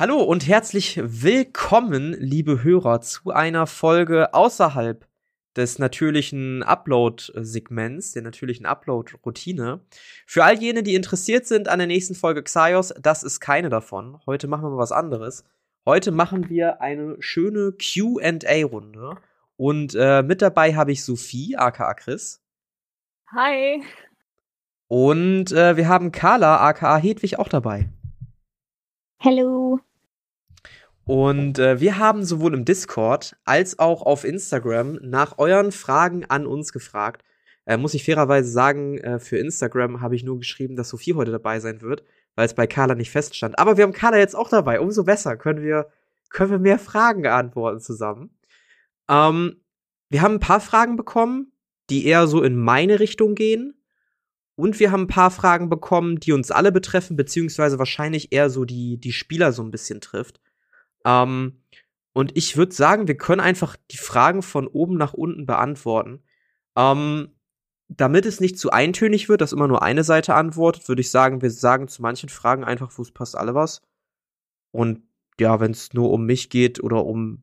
Hallo und herzlich willkommen, liebe Hörer, zu einer Folge außerhalb des natürlichen Upload-Segments, der natürlichen Upload-Routine. Für all jene, die interessiert sind an der nächsten Folge Xaios, das ist keine davon. Heute machen wir mal was anderes. Heute machen wir eine schöne QA-Runde. Und äh, mit dabei habe ich Sophie, aka Chris. Hi. Und äh, wir haben Carla, aka Hedwig, auch dabei. Hallo. Und äh, wir haben sowohl im Discord als auch auf Instagram nach euren Fragen an uns gefragt. Äh, muss ich fairerweise sagen, äh, für Instagram habe ich nur geschrieben, dass Sophie heute dabei sein wird, weil es bei Carla nicht feststand. Aber wir haben Carla jetzt auch dabei. Umso besser können wir, können wir mehr Fragen beantworten zusammen. Ähm, wir haben ein paar Fragen bekommen, die eher so in meine Richtung gehen. Und wir haben ein paar Fragen bekommen, die uns alle betreffen, beziehungsweise wahrscheinlich eher so die, die Spieler so ein bisschen trifft. Ähm, und ich würde sagen, wir können einfach die Fragen von oben nach unten beantworten. Ähm, damit es nicht zu eintönig wird, dass immer nur eine Seite antwortet, würde ich sagen, wir sagen zu manchen Fragen einfach, wo es passt alle was. Und ja, wenn es nur um mich geht oder um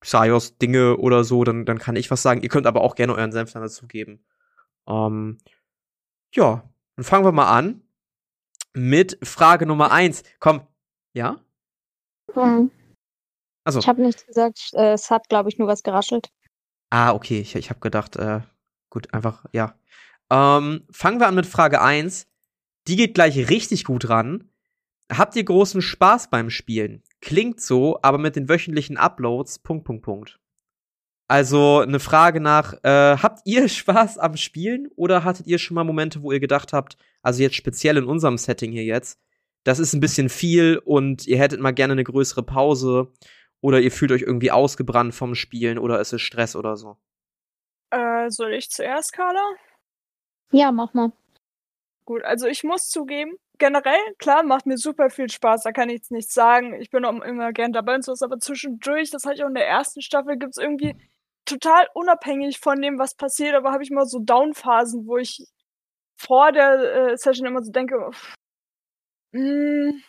Xaios Dinge oder so, dann, dann kann ich was sagen. Ihr könnt aber auch gerne euren Senf dazu geben. Ähm, ja, dann fangen wir mal an mit Frage Nummer eins. Komm, ja? Hm. Also. Ich habe nichts gesagt. Äh, es hat, glaube ich, nur was geraschelt. Ah, okay. Ich, ich habe gedacht, äh, gut, einfach, ja. Ähm, fangen wir an mit Frage 1. Die geht gleich richtig gut ran. Habt ihr großen Spaß beim Spielen? Klingt so, aber mit den wöchentlichen Uploads, Punkt, Punkt, Punkt. Also eine Frage nach, äh, habt ihr Spaß am Spielen oder hattet ihr schon mal Momente, wo ihr gedacht habt, also jetzt speziell in unserem Setting hier jetzt, das ist ein bisschen viel und ihr hättet mal gerne eine größere Pause oder ihr fühlt euch irgendwie ausgebrannt vom Spielen oder ist es Stress oder so? Äh, soll ich zuerst, Carla? Ja, mach mal. Gut, also ich muss zugeben, generell, klar, macht mir super viel Spaß, da kann ich jetzt nichts sagen. Ich bin auch immer gern dabei und sowas, aber zwischendurch, das hatte ich auch in der ersten Staffel, gibt es irgendwie total unabhängig von dem, was passiert, aber habe ich mal so Downphasen, wo ich vor der äh, Session immer so denke, hm,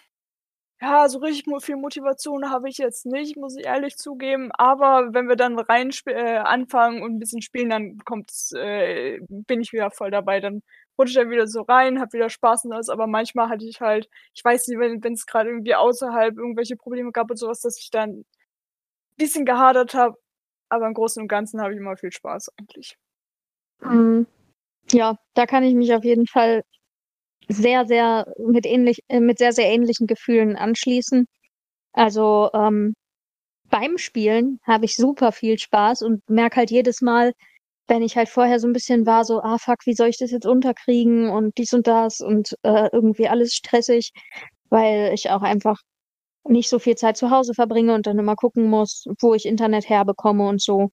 ja, so richtig viel Motivation habe ich jetzt nicht, muss ich ehrlich zugeben. Aber wenn wir dann rein äh, anfangen und ein bisschen spielen, dann kommt's, äh, bin ich wieder voll dabei. Dann rutsche ich da wieder so rein, hab wieder Spaß und alles. Aber manchmal hatte ich halt, ich weiß nicht, wenn es gerade irgendwie außerhalb irgendwelche Probleme gab und sowas, dass ich dann ein bisschen gehadert habe. Aber im Großen und Ganzen habe ich immer viel Spaß eigentlich. Mhm. Ja, da kann ich mich auf jeden Fall sehr, sehr mit ähnlich, äh, mit sehr, sehr ähnlichen Gefühlen anschließen. Also ähm, beim Spielen habe ich super viel Spaß und merke halt jedes Mal, wenn ich halt vorher so ein bisschen war, so, ah fuck, wie soll ich das jetzt unterkriegen und dies und das und äh, irgendwie alles stressig, weil ich auch einfach nicht so viel Zeit zu Hause verbringe und dann immer gucken muss, wo ich Internet herbekomme und so.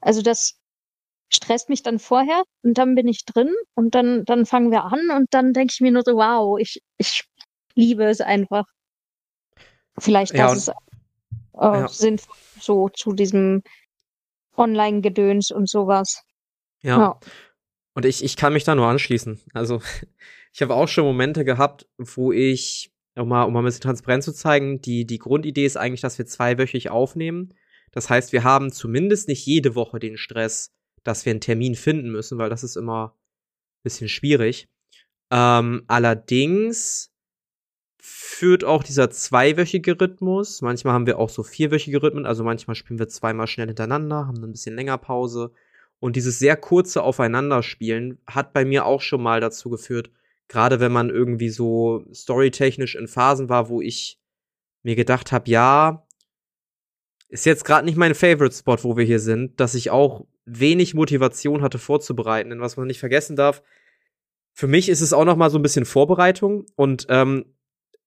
Also das stresst mich dann vorher und dann bin ich drin und dann, dann fangen wir an und dann denke ich mir nur so, wow, ich, ich liebe es einfach. Vielleicht ja, das ist äh, ja. sinnvoll so zu diesem Online-Gedöns und sowas. Ja. ja. Und ich, ich kann mich da nur anschließen. Also, ich habe auch schon Momente gehabt, wo ich, um mal, um mal ein bisschen transparent zu zeigen, die, die Grundidee ist eigentlich, dass wir zweiwöchig aufnehmen. Das heißt, wir haben zumindest nicht jede Woche den Stress, dass wir einen Termin finden müssen, weil das ist immer ein bisschen schwierig. Ähm, allerdings führt auch dieser zweiwöchige Rhythmus. Manchmal haben wir auch so vierwöchige Rhythmen, also manchmal spielen wir zweimal schnell hintereinander, haben ein bisschen länger Pause. Und dieses sehr kurze Aufeinanderspielen hat bei mir auch schon mal dazu geführt, gerade wenn man irgendwie so storytechnisch in Phasen war, wo ich mir gedacht habe, ja, ist jetzt gerade nicht mein Favorite Spot, wo wir hier sind, dass ich auch wenig Motivation hatte vorzubereiten. Denn was man nicht vergessen darf, für mich ist es auch noch mal so ein bisschen Vorbereitung und ähm,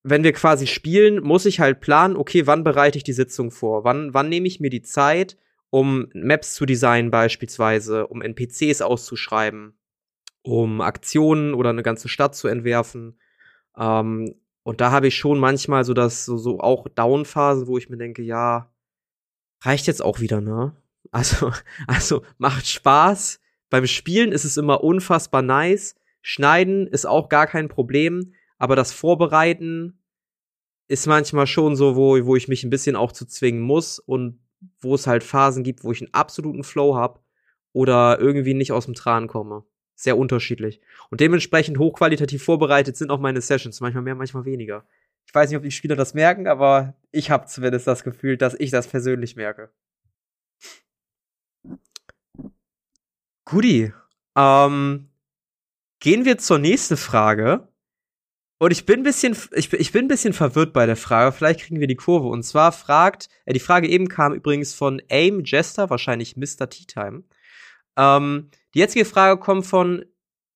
wenn wir quasi spielen, muss ich halt planen, okay, wann bereite ich die Sitzung vor? Wann, wann nehme ich mir die Zeit, um Maps zu designen beispielsweise, um NPCs auszuschreiben, um Aktionen oder eine ganze Stadt zu entwerfen. Ähm, und da habe ich schon manchmal so das, so, so auch Downphasen, wo ich mir denke, ja, reicht jetzt auch wieder, ne? Also, also macht Spaß. Beim Spielen ist es immer unfassbar nice. Schneiden ist auch gar kein Problem, aber das Vorbereiten ist manchmal schon so, wo, wo ich mich ein bisschen auch zu zwingen muss und wo es halt Phasen gibt, wo ich einen absoluten Flow hab oder irgendwie nicht aus dem Tran komme. Sehr unterschiedlich. Und dementsprechend hochqualitativ vorbereitet sind auch meine Sessions. Manchmal mehr, manchmal weniger. Ich weiß nicht, ob die Spieler das merken, aber ich habe zumindest das Gefühl, dass ich das persönlich merke. Guti. Ähm, gehen wir zur nächsten Frage. Und ich bin ein bisschen, ich, ich bin ein bisschen verwirrt bei der Frage. Vielleicht kriegen wir die Kurve. Und zwar fragt, äh, die Frage eben kam übrigens von Aim Jester, wahrscheinlich Mr. Tea Time. Ähm, die jetzige Frage kommt von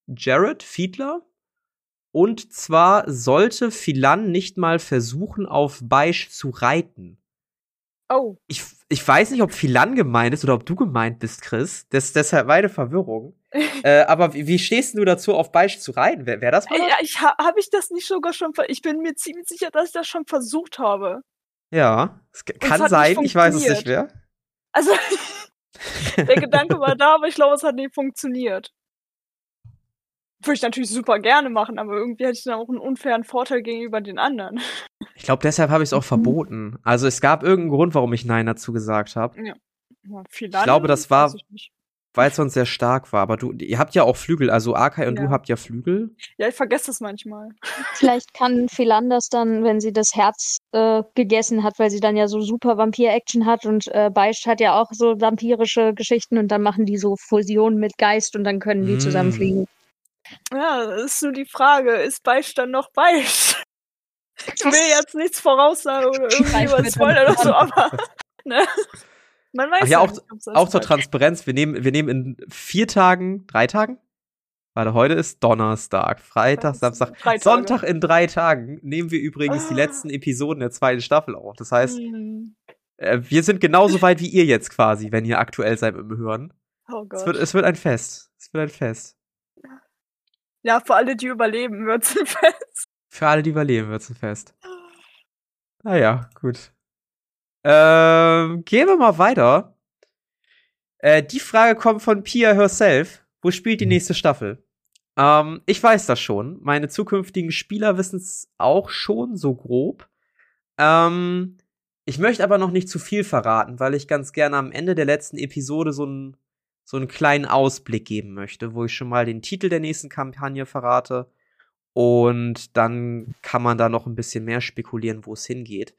Jared Fiedler. Und zwar sollte Philan nicht mal versuchen, auf Beisch zu reiten. Oh. Ich, ich weiß nicht, ob Philan gemeint ist oder ob du gemeint bist, Chris. Das, deshalb meine Verwirrung. äh, aber wie, wie, stehst du dazu, auf Beisch zu reiten? Wäre wär das mal? Ja, ich ha, habe ich das nicht sogar schon. Ich bin mir ziemlich sicher, dass ich das schon versucht habe. Ja, es kann sein. Ich weiß es nicht mehr. Also der Gedanke war da, aber ich glaube, es hat nicht funktioniert. Würde ich natürlich super gerne machen, aber irgendwie hätte ich dann auch einen unfairen Vorteil gegenüber den anderen. Ich glaube, deshalb habe ich es auch verboten. Also es gab irgendeinen Grund, warum ich Nein dazu gesagt habe. Ja. ja ich glaube, das war, weil es sonst sehr stark war. Aber du, ihr habt ja auch Flügel. Also Arkai und ja. du habt ja Flügel. Ja, ich vergesse das manchmal. Vielleicht kann Philanders dann, wenn sie das Herz äh, gegessen hat, weil sie dann ja so super Vampir-Action hat und äh, Beischt hat ja auch so vampirische Geschichten und dann machen die so Fusionen mit Geist und dann können die mm. zusammenfliegen. Ja, das ist nur die Frage, ist Beistand noch Beicht? Ich will jetzt nichts voraussagen oder irgendwie was spoilern oder so, aber ne? Man weiß Ach ja, auch, nicht, auch zur Transparenz, wir nehmen, wir nehmen in vier Tagen, drei Tagen? Warte, heute ist Donnerstag, Freitag, Samstag, Sonntag in drei Tagen nehmen wir übrigens ah. die letzten Episoden der zweiten Staffel auf. Das heißt, mhm. äh, wir sind genauso weit wie ihr jetzt quasi, wenn ihr aktuell seid mit dem Hören. Oh Gott. Es wird, es wird ein Fest. Es wird ein Fest. Ja, für alle, die überleben, wird's ein Fest. Für alle, die überleben, wird's ein Fest. Naja, gut. Ähm, gehen wir mal weiter. Äh, die Frage kommt von Pia herself. Wo spielt die nächste Staffel? Ähm, ich weiß das schon. Meine zukünftigen Spieler wissen es auch schon, so grob. Ähm, ich möchte aber noch nicht zu viel verraten, weil ich ganz gerne am Ende der letzten Episode so ein so einen kleinen Ausblick geben möchte, wo ich schon mal den Titel der nächsten Kampagne verrate. Und dann kann man da noch ein bisschen mehr spekulieren, wo es hingeht.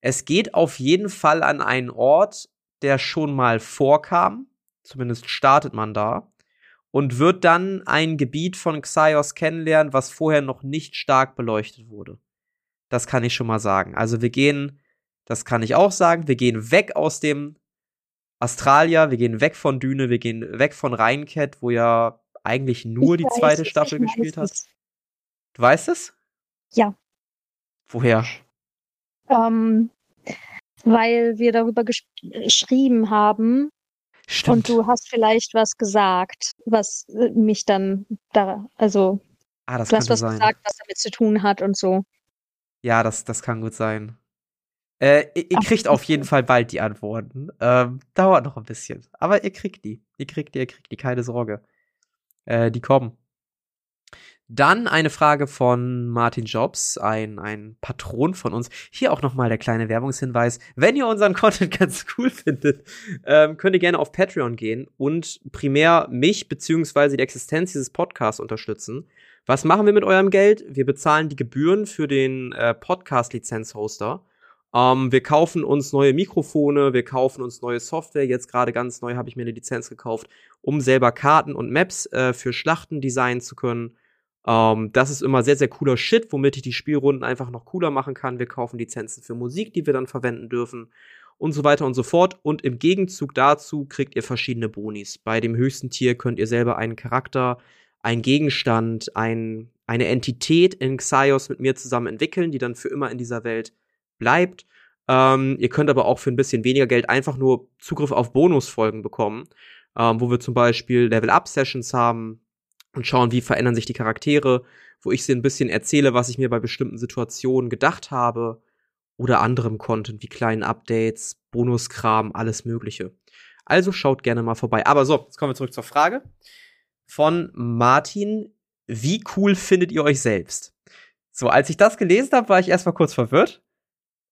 Es geht auf jeden Fall an einen Ort, der schon mal vorkam. Zumindest startet man da. Und wird dann ein Gebiet von Xaios kennenlernen, was vorher noch nicht stark beleuchtet wurde. Das kann ich schon mal sagen. Also wir gehen, das kann ich auch sagen, wir gehen weg aus dem Australia, wir gehen weg von Düne, wir gehen weg von Rheincat, wo ja eigentlich nur ich die zweite weiß, Staffel gespielt hat. Du weißt es? Ja. Woher? Ähm, weil wir darüber geschrieben haben. Stimmt. Und du hast vielleicht was gesagt, was äh, mich dann da, also ah, das du hast was sein. gesagt, was damit zu tun hat und so. Ja, das, das kann gut sein. Äh, ihr, ihr kriegt auf jeden Fall bald die Antworten. Ähm, dauert noch ein bisschen. Aber ihr kriegt die. Ihr kriegt die, ihr kriegt die, keine Sorge. Äh, die kommen. Dann eine Frage von Martin Jobs, ein, ein Patron von uns. Hier auch nochmal der kleine Werbungshinweis. Wenn ihr unseren Content ganz cool findet, ähm, könnt ihr gerne auf Patreon gehen und primär mich beziehungsweise die Existenz dieses Podcasts unterstützen. Was machen wir mit eurem Geld? Wir bezahlen die Gebühren für den äh, Podcast-Lizenz-Hoster. Ähm, wir kaufen uns neue Mikrofone, wir kaufen uns neue Software. Jetzt gerade ganz neu habe ich mir eine Lizenz gekauft, um selber Karten und Maps äh, für Schlachten designen zu können. Ähm, das ist immer sehr, sehr cooler Shit, womit ich die Spielrunden einfach noch cooler machen kann. Wir kaufen Lizenzen für Musik, die wir dann verwenden dürfen und so weiter und so fort. Und im Gegenzug dazu kriegt ihr verschiedene Bonis. Bei dem höchsten Tier könnt ihr selber einen Charakter, einen Gegenstand, ein, eine Entität in Xaios mit mir zusammen entwickeln, die dann für immer in dieser Welt bleibt. Ähm, ihr könnt aber auch für ein bisschen weniger Geld einfach nur Zugriff auf Bonusfolgen bekommen, ähm, wo wir zum Beispiel Level-Up-Sessions haben und schauen, wie verändern sich die Charaktere, wo ich sie ein bisschen erzähle, was ich mir bei bestimmten Situationen gedacht habe oder anderem Content wie kleinen Updates, Bonuskram, alles Mögliche. Also schaut gerne mal vorbei. Aber so, jetzt kommen wir zurück zur Frage von Martin. Wie cool findet ihr euch selbst? So, als ich das gelesen habe, war ich erstmal kurz verwirrt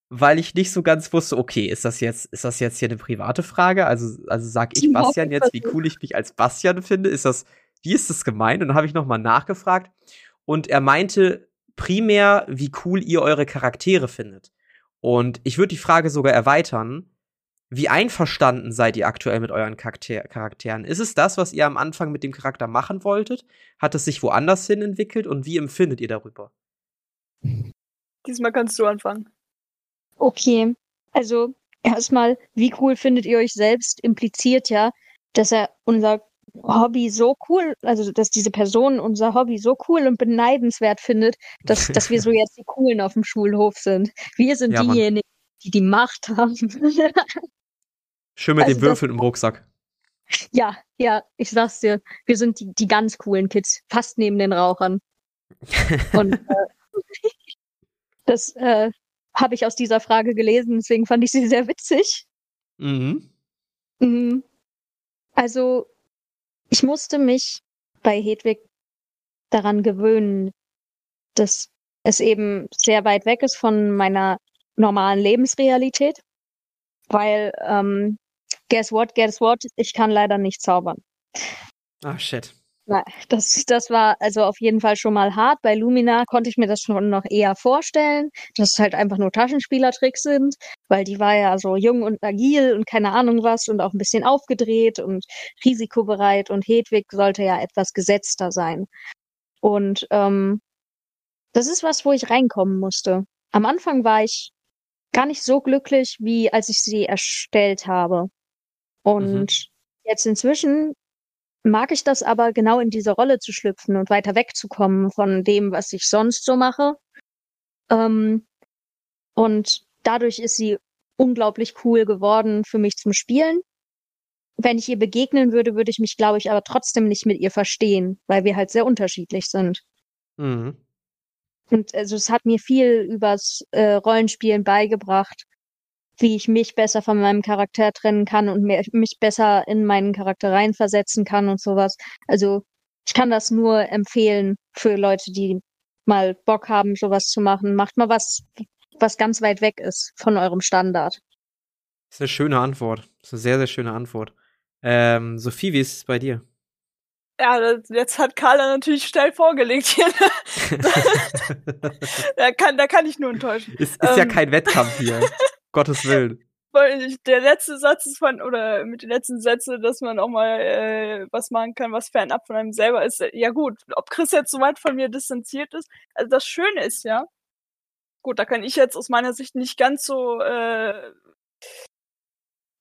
weil ich nicht so ganz wusste, okay, ist das jetzt, ist das jetzt hier eine private Frage? Also, also sag ich Bastian jetzt, wie cool ich mich als Bastian finde? Ist das, wie ist das gemeint? Und dann habe ich nochmal nachgefragt und er meinte primär, wie cool ihr eure Charaktere findet. Und ich würde die Frage sogar erweitern. Wie einverstanden seid ihr aktuell mit euren Charakter Charakteren? Ist es das, was ihr am Anfang mit dem Charakter machen wolltet? Hat es sich woanders hin entwickelt und wie empfindet ihr darüber? Diesmal kannst du anfangen. Okay, also erstmal, wie cool findet ihr euch selbst? Impliziert ja, dass er unser Hobby so cool, also dass diese Person unser Hobby so cool und beneidenswert findet, dass, dass wir so jetzt die Coolen auf dem Schulhof sind. Wir sind Ja, Mann. diejenigen, die die Macht haben. Schön mit Also den Würfeln im Rucksack. ja, ja, ich sag's dir, wir sind die, die ganz coolen Kids, fast neben den Rauchern. Und äh, das äh, habe ich aus dieser Frage gelesen, deswegen fand ich sie sehr witzig. Mhm. Mhm. Also, ich musste mich bei Hedwig daran gewöhnen, dass es eben sehr weit weg ist von meiner normalen Lebensrealität, weil, ähm, guess what, guess what, ich kann leider nicht zaubern. Ah, shit. Nein, das, das war also auf jeden Fall schon mal hart. Bei Lumina konnte ich mir das schon noch eher vorstellen, dass es halt einfach nur Taschenspielertricks sind, weil die war ja so jung und agil und keine Ahnung was und auch ein bisschen aufgedreht und risikobereit und Hedwig sollte ja etwas gesetzter sein. Und ähm, das ist was, wo ich reinkommen musste. Am Anfang war ich gar nicht so glücklich, wie als ich sie erstellt habe. Und jetzt inzwischen mag ich das aber genau in diese Rolle zu schlüpfen und weiter wegzukommen von dem, was ich sonst so mache. Ähm, und dadurch ist sie unglaublich cool geworden für mich zum Spielen. Wenn ich ihr begegnen würde, würde ich mich, glaube ich, aber trotzdem nicht mit ihr verstehen, weil wir halt sehr unterschiedlich sind. Mhm. Und also es hat mir viel übers äh, Rollenspielen beigebracht, wie ich mich besser von meinem Charakter trennen kann und mehr, mich besser in meinen Charakter reinversetzen kann und sowas. Also ich kann das nur empfehlen für Leute, die mal Bock haben, sowas zu machen. Macht mal was, was ganz weit weg ist von eurem Standard. Das ist eine schöne Antwort. Das ist eine sehr, sehr schöne Antwort. Ähm, Sophie, wie ist es bei dir? Ja, das, jetzt hat Carla natürlich schnell vorgelegt hier. da, kann, da kann ich nur enttäuschen. ist ist ja Ähm. kein Wettkampf hier. Gottes Willen. Der letzte Satz ist von, oder mit den letzten Sätzen, dass man auch mal äh, was machen kann, was fernab von einem selber ist. Ja gut, ob Chris jetzt so weit von mir distanziert ist. Also das Schöne ist ja, gut, da kann ich jetzt aus meiner Sicht nicht ganz so, äh,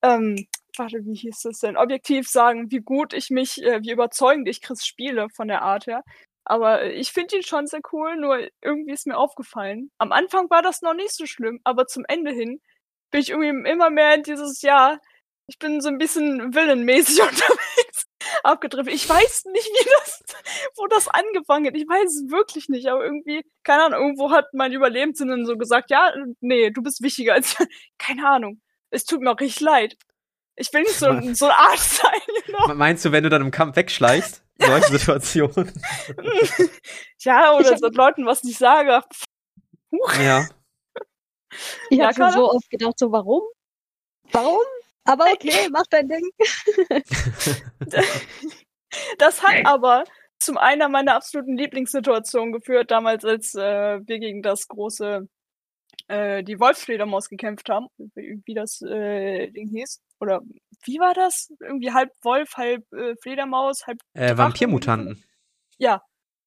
ähm, warte, wie hieß das denn, objektiv sagen, wie gut ich mich, äh, wie überzeugend ich Chris spiele von der Art her. Aber ich finde ihn schon sehr cool, nur irgendwie ist mir aufgefallen. Am Anfang war das noch nicht so schlimm, aber zum Ende hin bin ich irgendwie immer mehr in dieses Jahr, ich bin so ein bisschen villenmäßig unterwegs abgedriftet. Ich weiß nicht, wie das, wo das angefangen hat. Ich weiß es wirklich nicht, aber irgendwie, keine Ahnung, irgendwo hat mein Überlebenssinn so gesagt, ja, nee, du bist wichtiger als, keine Ahnung. Es tut mir auch richtig leid. Ich will nicht so, so ein Arsch sein, you know? Meinst du, wenn du dann im Kampf wegschleichst? Solche Situationen. ja, Ich oder hab- so Leuten was nicht sage. Huch. ja. Ich Ja, habe so oft gedacht, so warum? Warum? Aber okay, mach dein Ding. Das hat aber zum einer meiner absoluten Lieblingssituationen geführt, damals, als äh, wir gegen das große, äh, die Wolfsfledermaus gekämpft haben, wie, wie das äh, Ding hieß. Oder wie war das? Irgendwie halb Wolf, halb äh, Fledermaus, halb Äh, Vampirmutanten. Ja,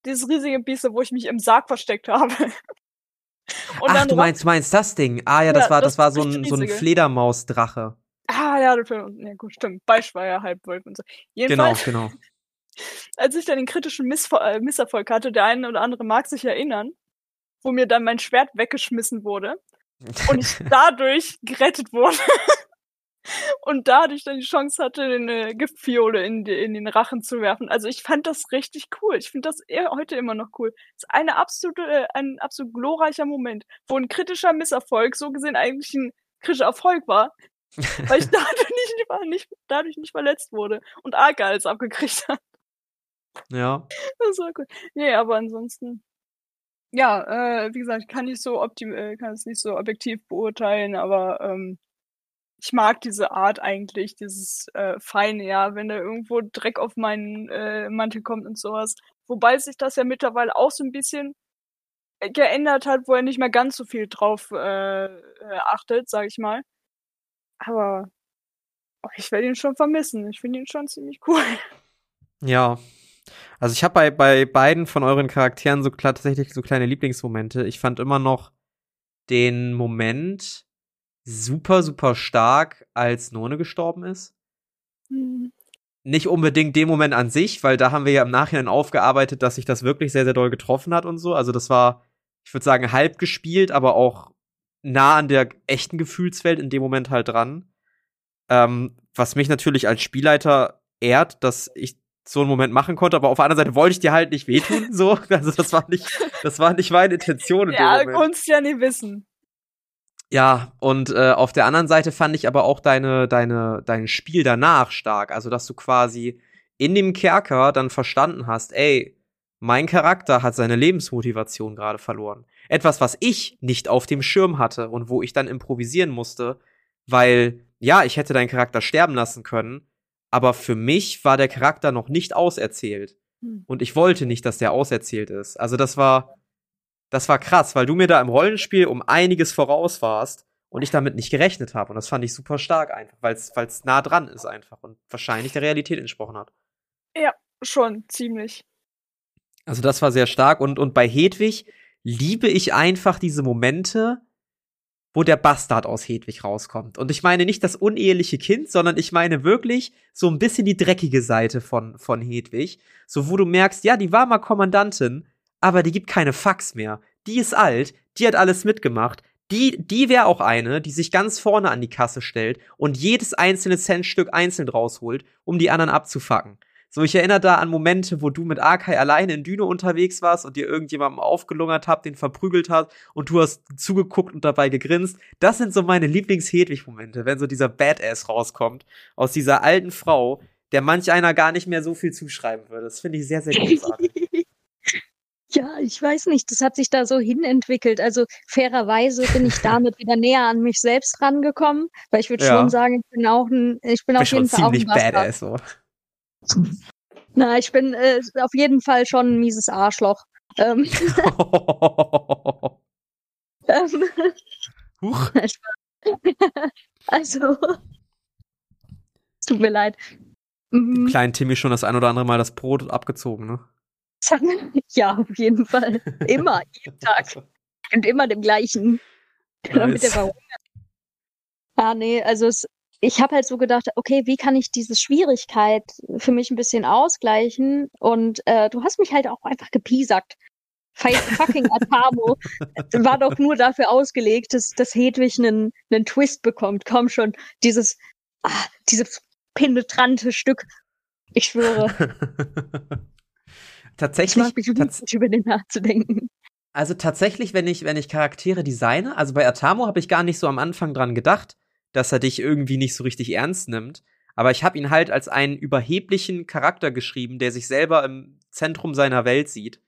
dieses riesige Biest, wo ich mich im Sarg versteckt habe. Und Ach, du meinst, du meinst das Ding. Ah ja, das Ja, war, das das war so ein, so ein. Fledermausdrache. Ah, ja, ja, gut, stimmt. Beisch war ja halb Wolf und so. Genau, Jedenfalls, genau. als ich dann den kritischen Missver äh, Misserfolg hatte, der eine oder andere mag sich erinnern, wo mir dann mein Schwert weggeschmissen wurde und ich dadurch gerettet wurde. Und dadurch dann die Chance hatte, eine Giftfiole in, die, in den Rachen zu werfen. Also ich fand das richtig cool. Ich finde das heute immer noch cool. Das ist eine absolute, äh, ein absolut glorreicher Moment, wo ein kritischer Misserfolg so gesehen eigentlich ein kritischer Erfolg war, weil ich dadurch nicht, nicht, dadurch nicht verletzt wurde und Arke alles abgekriegt hat. ja. Das war cool. Nee, aber ansonsten. ja, äh, wie gesagt, kann ich so optim äh, kann es nicht so objektiv beurteilen, aber ähm, ich mag diese Art eigentlich, dieses äh, Feine, ja, wenn da irgendwo Dreck auf meinen äh, Mantel kommt und sowas. Wobei sich das ja mittlerweile auch so ein bisschen geändert hat, wo er nicht mehr ganz so viel drauf äh, äh achtet, sag ich mal. Aber oh, ich werde ihn schon vermissen. Ich finde ihn schon ziemlich cool. Ja. Also ich habe bei, bei beiden von euren Charakteren so tatsächlich so kleine Lieblingsmomente. Ich fand immer noch den Moment, super, super stark, als None gestorben ist. Mhm. Nicht unbedingt den Moment an sich, weil da haben wir ja im Nachhinein aufgearbeitet, dass sich das wirklich sehr, sehr doll getroffen hat und so. Also das war, ich würde sagen, halb gespielt, aber auch nah an der echten Gefühlswelt in dem Moment halt dran. Ähm, was mich natürlich als Spielleiter ehrt, dass ich so einen Moment machen konnte, aber auf der anderen Seite wollte ich dir halt nicht wehtun, so. Also das war nicht, das war nicht meine Intention. In ja, kannst ja nie wissen. Ja, und äh, auf der anderen Seite fand ich aber auch deine, deine, dein Spiel danach stark. Also, dass du quasi in dem Kerker dann verstanden hast, ey, mein Charakter hat seine Lebensmotivation gerade verloren. Etwas, was ich nicht auf dem Schirm hatte und wo ich dann improvisieren musste, weil, ja, ich hätte deinen Charakter sterben lassen können, aber für mich war der Charakter noch nicht auserzählt. Hm. Und ich wollte nicht, dass der auserzählt ist. Also, das war, das war krass, weil du mir da im Rollenspiel um einiges voraus warst und ich damit nicht gerechnet habe. Und das fand ich super stark einfach, weil es nah dran ist einfach und wahrscheinlich der Realität entsprochen hat. Ja, schon, ziemlich. Also das war sehr stark und, und bei Hedwig liebe ich einfach diese Momente, wo der Bastard aus Hedwig rauskommt. Und ich meine nicht das uneheliche Kind, sondern ich meine wirklich so ein bisschen die dreckige Seite von, von Hedwig. So, wo du merkst, ja, die war mal Kommandantin, aber die gibt keine Fax mehr. Die ist alt, die hat alles mitgemacht. Die, die wäre auch eine, die sich ganz vorne an die Kasse stellt und jedes einzelne Centstück einzeln rausholt, um die anderen abzufacken. So, ich erinnere da an Momente, wo du mit Arkai alleine in Düne unterwegs warst und dir irgendjemandem aufgelungert habt, den verprügelt hast und du hast zugeguckt und dabei gegrinst. Das sind so meine Lieblings-Hedwig-Momente, wenn so dieser Badass rauskommt aus dieser alten Frau, der manch einer gar nicht mehr so viel zuschreiben würde. Das finde ich sehr, sehr großartig. Ja, ich weiß nicht, das hat sich da so hinentwickelt. Also fairerweise bin ich damit wieder näher an mich selbst rangekommen, weil ich würde ja. schon sagen, ich bin auch ein, ich bin, bin auf jeden Fall auch ein badass, so. Na, ich bin äh, auf jeden Fall schon ein mieses Arschloch. Ähm, Huch. also, tut mir leid. Dem mhm. kleinen Timmy schon das ein oder andere Mal das Brot abgezogen, ne? Ja, auf jeden Fall. Immer, jeden Tag. Und immer dem gleichen. Damit der verhungert. Ah, nee, also es, ich habe halt so gedacht, okay, wie kann ich diese Schwierigkeit für mich ein bisschen ausgleichen? Und äh, du hast mich halt auch einfach gepiesackt. Fucking Atamo war doch nur dafür ausgelegt, dass, dass Hedwig einen, einen Twist bekommt. Komm schon, dieses, ah, dieses penetrante Stück. Ich schwöre. Tatsächlich. Ich mag mich tats über den nachzudenken. Also tatsächlich, wenn ich, wenn ich Charaktere designe, also bei Atamo habe ich gar nicht so am Anfang dran gedacht, dass er dich irgendwie nicht so richtig ernst nimmt. Aber ich habe ihn halt als einen überheblichen Charakter geschrieben, der sich selber im Zentrum seiner Welt sieht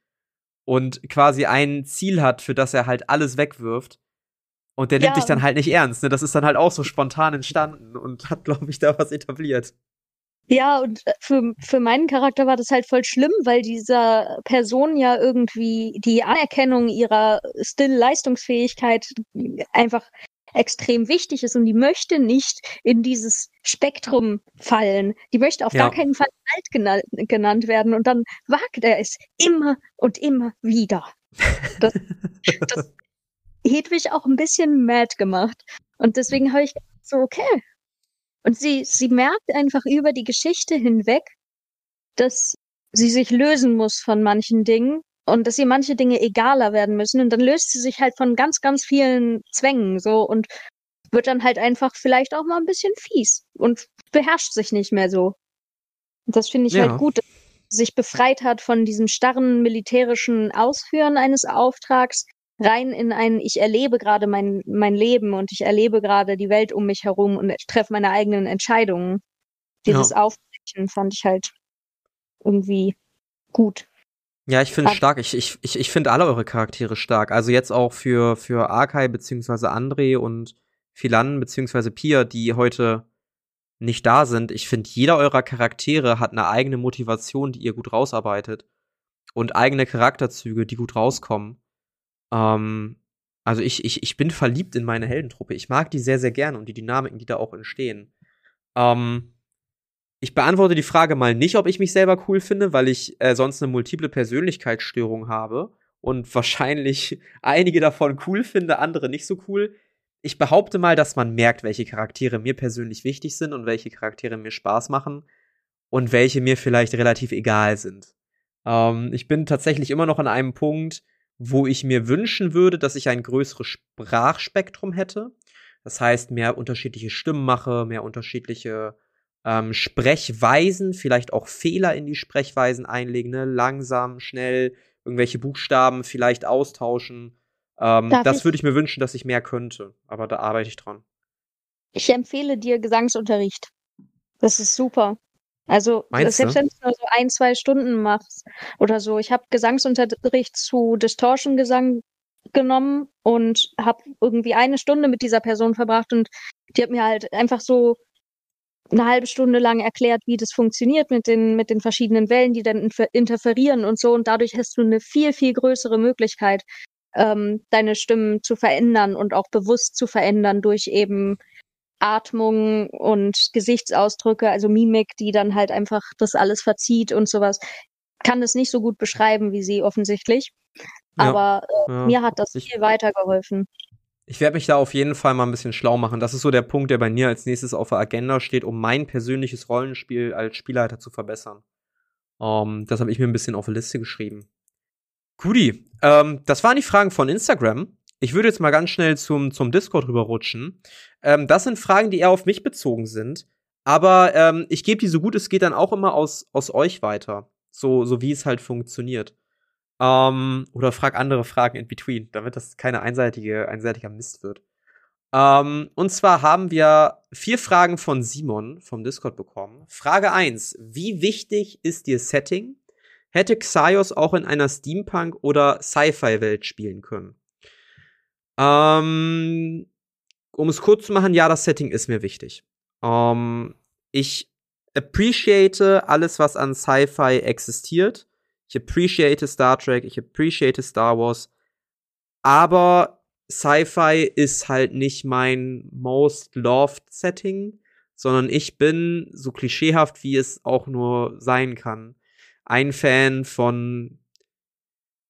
und quasi ein Ziel hat, für das er halt alles wegwirft. Und der ja. nimmt dich dann halt nicht ernst. Ne? Das ist dann halt auch so spontan entstanden und hat, glaube ich, da was etabliert. Ja, und äh, für, für meinen Charakter war das halt voll schlimm, weil dieser Person ja irgendwie die Anerkennung ihrer Still-Leistungsfähigkeit einfach extrem wichtig ist und die möchte nicht in dieses Spektrum fallen. Die möchte auf ja. gar keinen Fall alt genannt, genannt werden und dann wagt er es immer und immer wieder. Das, das Hedwig auch ein bisschen mad gemacht. Und deswegen habe ich so, okay, und sie, sie merkt einfach über die Geschichte hinweg, dass sie sich lösen muss von manchen Dingen und dass ihr manche Dinge egaler werden müssen. Und dann löst sie sich halt von ganz, ganz vielen Zwängen so und wird dann halt einfach vielleicht auch mal ein bisschen fies und beherrscht sich nicht mehr so. Und das finde ich ja. halt gut, dass sie sich befreit hat von diesem starren militärischen Ausführen eines Auftrags rein in ein, ich erlebe gerade mein, mein Leben und ich erlebe gerade die Welt um mich herum und ich treffe meine eigenen Entscheidungen. Dieses ja. Aufbrechen fand ich halt irgendwie gut. Ja, ich finde stark. Ich, ich, ich, ich finde alle eure Charaktere stark. Also jetzt auch für, für Arkai beziehungsweise André und Philan beziehungsweise Pia, die heute nicht da sind. Ich finde, jeder eurer Charaktere hat eine eigene Motivation, die ihr gut rausarbeitet. Und eigene Charakterzüge, die gut rauskommen. Ähm, also ich, ich, ich bin verliebt in meine Heldentruppe. Ich mag die sehr, sehr gerne und die Dynamiken, die da auch entstehen. Ähm, ich beantworte die Frage mal nicht, ob ich mich selber cool finde, weil ich äh, sonst eine multiple Persönlichkeitsstörung habe und wahrscheinlich einige davon cool finde, andere nicht so cool. Ich behaupte mal, dass man merkt, welche Charaktere mir persönlich wichtig sind und welche Charaktere mir Spaß machen und welche mir vielleicht relativ egal sind. Ähm, ich bin tatsächlich immer noch an einem Punkt, wo ich mir wünschen würde, dass ich ein größeres Sprachspektrum hätte. Das heißt, mehr unterschiedliche Stimmen mache, mehr unterschiedliche ähm, Sprechweisen, vielleicht auch Fehler in die Sprechweisen einlegen, ne? langsam, schnell, irgendwelche Buchstaben vielleicht austauschen. Ähm, das würde ich mir wünschen, dass ich mehr könnte, aber da arbeite ich dran. Ich empfehle dir Gesangsunterricht. Das ist super. Also Meinst selbst wenn du nur so ein, zwei Stunden machst oder so. Ich habe Gesangsunterricht zu Distortion-Gesang genommen und habe irgendwie eine Stunde mit dieser Person verbracht und die hat mir halt einfach so eine halbe Stunde lang erklärt, wie das funktioniert mit den, mit den verschiedenen Wellen, die dann interferieren und so. Und dadurch hast du eine viel, viel größere Möglichkeit, ähm, deine Stimmen zu verändern und auch bewusst zu verändern durch eben Atmung und Gesichtsausdrücke, also Mimik, die dann halt einfach das alles verzieht und sowas. Kann das nicht so gut beschreiben wie sie offensichtlich. Ja, aber äh, ja. mir hat das ich, viel weitergeholfen. Ich werde mich da auf jeden Fall mal ein bisschen schlau machen. Das ist so der Punkt, der bei mir als nächstes auf der Agenda steht, um mein persönliches Rollenspiel als Spielleiter zu verbessern. Um, ähm, das habe ich mir ein bisschen auf die Liste geschrieben. Guti, ähm, das waren die Fragen von Instagram. Ich würde jetzt mal ganz schnell zum, zum Discord rüberrutschen. Ähm, das sind Fragen, die eher auf mich bezogen sind. Aber ähm, ich gebe die so gut es geht dann auch immer aus, aus euch weiter. So, so wie es halt funktioniert. Ähm, oder frag andere Fragen in between, damit das keine einseitige, einseitiger Mist wird. Ähm, und zwar haben wir vier Fragen von Simon vom Discord bekommen. Frage eins: Wie wichtig ist dir Setting? Hätte Xaios auch in einer Steampunk- oder Sci-Fi-Welt spielen können? Ähm, um es kurz zu machen, ja, das Setting ist mir wichtig. Ähm, ich appreciate alles, was an Sci-Fi existiert. Ich appreciate Star Trek, ich appreciate Star Wars. Aber Sci-Fi ist halt nicht mein most loved Setting, sondern ich bin, so klischeehaft wie es auch nur sein kann, ein Fan von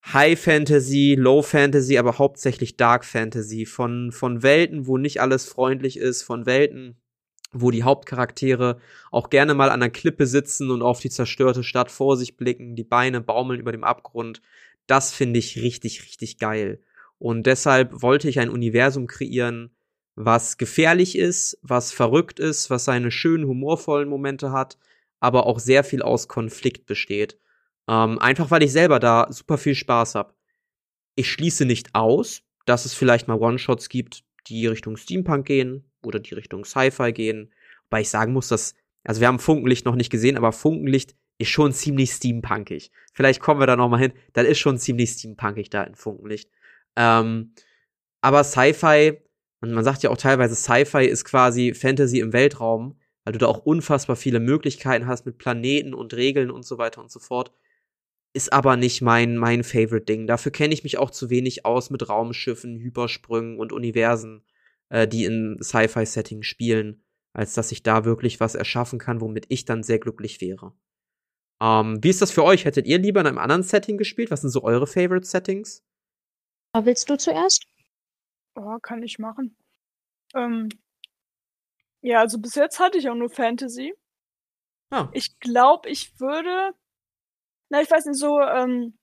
High Fantasy, Low Fantasy, aber hauptsächlich Dark Fantasy, von, von Welten, wo nicht alles freundlich ist, von Welten, wo die Hauptcharaktere auch gerne mal an der Klippe sitzen und auf die zerstörte Stadt vor sich blicken, die Beine baumeln über dem Abgrund. Das finde ich richtig, richtig geil. Und deshalb wollte ich ein Universum kreieren, was gefährlich ist, was verrückt ist, was seine schönen, humorvollen Momente hat, aber auch sehr viel aus Konflikt besteht. Ähm, einfach weil ich selber da super viel Spaß habe. Ich schließe nicht aus, dass es vielleicht mal One-Shots gibt, die Richtung Steampunk gehen, oder die Richtung Sci-Fi gehen. Wobei ich sagen muss, dass, also wir haben Funkenlicht noch nicht gesehen, aber Funkenlicht ist schon ziemlich steampunkig. Vielleicht kommen wir da noch mal hin. Das ist schon ziemlich steampunkig da in Funkenlicht. Ähm, aber Sci-Fi, und man sagt ja auch teilweise, Sci-Fi ist quasi Fantasy im Weltraum, weil du da auch unfassbar viele Möglichkeiten hast mit Planeten und Regeln und so weiter und so fort. Ist aber nicht mein, mein Favorite Ding. Dafür kenne ich mich auch zu wenig aus mit Raumschiffen, Hypersprüngen und Universen äh, die in Sci-Fi-Setting spielen, als dass ich da wirklich was erschaffen kann, womit ich dann sehr glücklich wäre. Ähm, wie ist das für euch? Hättet ihr lieber in einem anderen Setting gespielt? Was sind so eure Favorite Settings? Willst du zuerst? Oh, kann ich machen. Ähm, ja, also bis jetzt hatte ich auch nur Fantasy. Ah. Ich glaube, ich würde. Na, ich weiß nicht, so, ähm,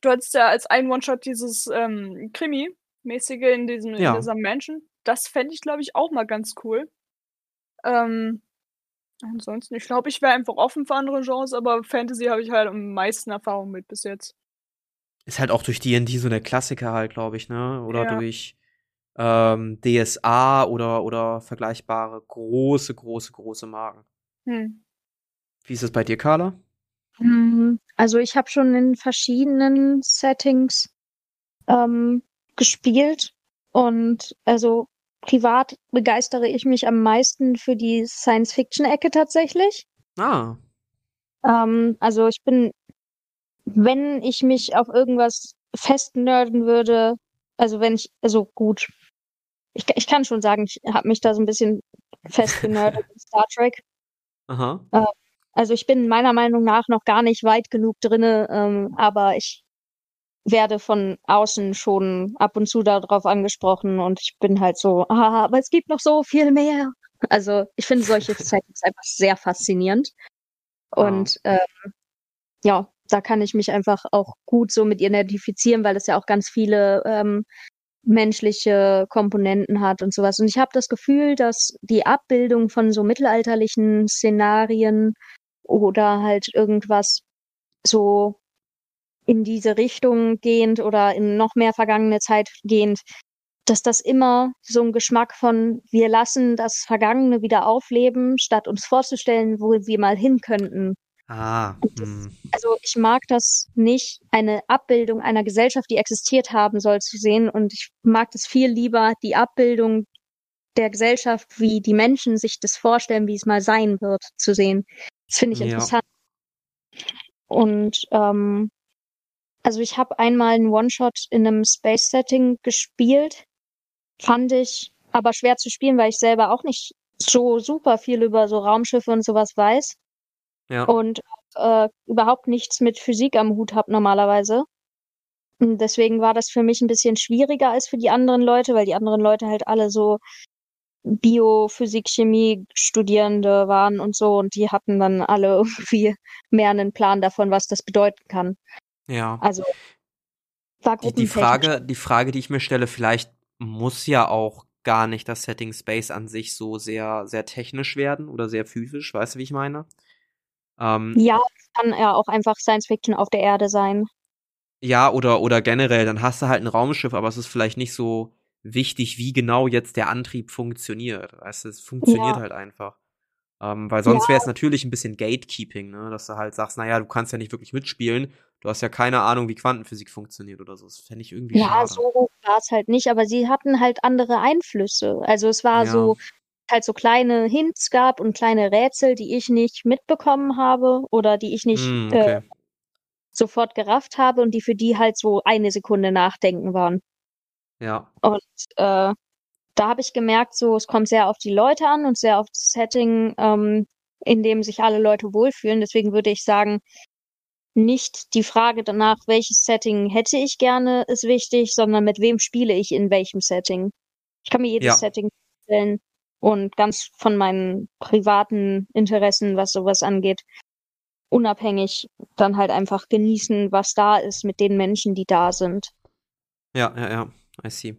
du hattest ja als ein One-Shot dieses ähm, Krimi-mäßige in diesem, ja. in dieser Mansion das fände ich, glaube ich, auch mal ganz cool. Ähm, ansonsten, ich glaube, ich wäre einfach offen für andere Genres, aber Fantasy habe ich halt am meisten Erfahrung mit bis jetzt. Ist halt auch durch D&D so der Klassiker halt, glaube ich, ne? Oder ja. durch ähm, DSA oder, oder vergleichbare große, große, große Marken. Hm. Wie ist es bei dir, Carla? Hm, also ich habe schon in verschiedenen Settings ähm, gespielt und also privat begeistere ich mich am meisten für die Science-Fiction-Ecke tatsächlich. Ah. Ähm, also ich bin, wenn ich mich auf irgendwas festnerden würde, also wenn ich, also gut, ich, ich kann schon sagen, ich habe mich da so ein bisschen festgenördet in Star Trek. Aha. Äh, also ich bin meiner Meinung nach noch gar nicht weit genug drinne, ähm, aber ich werde von außen schon ab und zu darauf angesprochen und ich bin halt so, ah, aber es gibt noch so viel mehr. Also ich finde solche Settings einfach sehr faszinierend. Und ähm, ja, da kann ich mich einfach auch gut so mit identifizieren, weil es ja auch ganz viele ähm, menschliche Komponenten hat und sowas. Und ich habe das Gefühl, dass die Abbildung von so mittelalterlichen Szenarien oder halt irgendwas so in diese Richtung gehend oder in noch mehr vergangene Zeit gehend, dass das immer so ein Geschmack von wir lassen das Vergangene wieder aufleben, statt uns vorzustellen, wo wir mal hin könnten. Ah. Das, Hm. also ich mag das nicht, eine Abbildung einer Gesellschaft, die existiert haben soll, zu sehen. Und ich mag das viel lieber, die Abbildung der Gesellschaft, wie die Menschen sich das vorstellen, wie es mal sein wird, zu sehen. Das finde ich Ja. interessant. Und ähm, also ich habe einmal einen One-Shot in einem Space-Setting gespielt. Fand ich aber schwer zu spielen, weil ich selber auch nicht so super viel über so Raumschiffe und sowas weiß Ja. und äh, überhaupt nichts mit Physik am Hut habe normalerweise. Und deswegen war das für mich ein bisschen schwieriger als für die anderen Leute, weil die anderen Leute halt alle so Biophysik, Chemie Studierende waren und so und die hatten dann alle irgendwie mehr einen Plan davon, was das bedeuten kann. ja. Also war Die, die. Frage, die Frage, die ich mir stelle, vielleicht muss ja auch gar nicht das Setting Space an sich so sehr, sehr technisch werden oder sehr physisch, weißt du, wie ich meine? Ähm, Ja, kann ja auch einfach Science Fiction auf der Erde sein. Ja, oder, oder generell, dann hast du halt ein Raumschiff, aber es ist vielleicht nicht so wichtig, wie genau jetzt der Antrieb funktioniert. Weißt du, es funktioniert Ja. halt einfach. Ähm, weil sonst Ja. wäre es natürlich ein bisschen Gatekeeping, ne? Dass du halt sagst, naja, du kannst ja nicht wirklich mitspielen, du hast ja keine Ahnung, wie Quantenphysik funktioniert oder so. Das fände ich irgendwie Ja, schade. so war es halt nicht, aber sie hatten halt andere Einflüsse. Also es war Ja. so, halt so kleine Hints gab und kleine Rätsel, die ich nicht mitbekommen habe oder die ich nicht äh, okay. sofort gerafft habe und die für die halt so eine Sekunde nachdenken waren. Ja. Und äh, da habe ich gemerkt, so es kommt sehr auf die Leute an und sehr auf das Setting, ähm, in dem sich alle Leute wohlfühlen. Deswegen würde ich sagen, nicht die Frage danach, welches Setting hätte ich gerne, ist wichtig, sondern mit wem spiele ich in welchem Setting. Ich kann mir jedes Ja. Setting vorstellen und ganz von meinen privaten Interessen, was sowas angeht, unabhängig dann halt einfach genießen, was da ist mit den Menschen, die da sind. Ja, ja, ja. I see.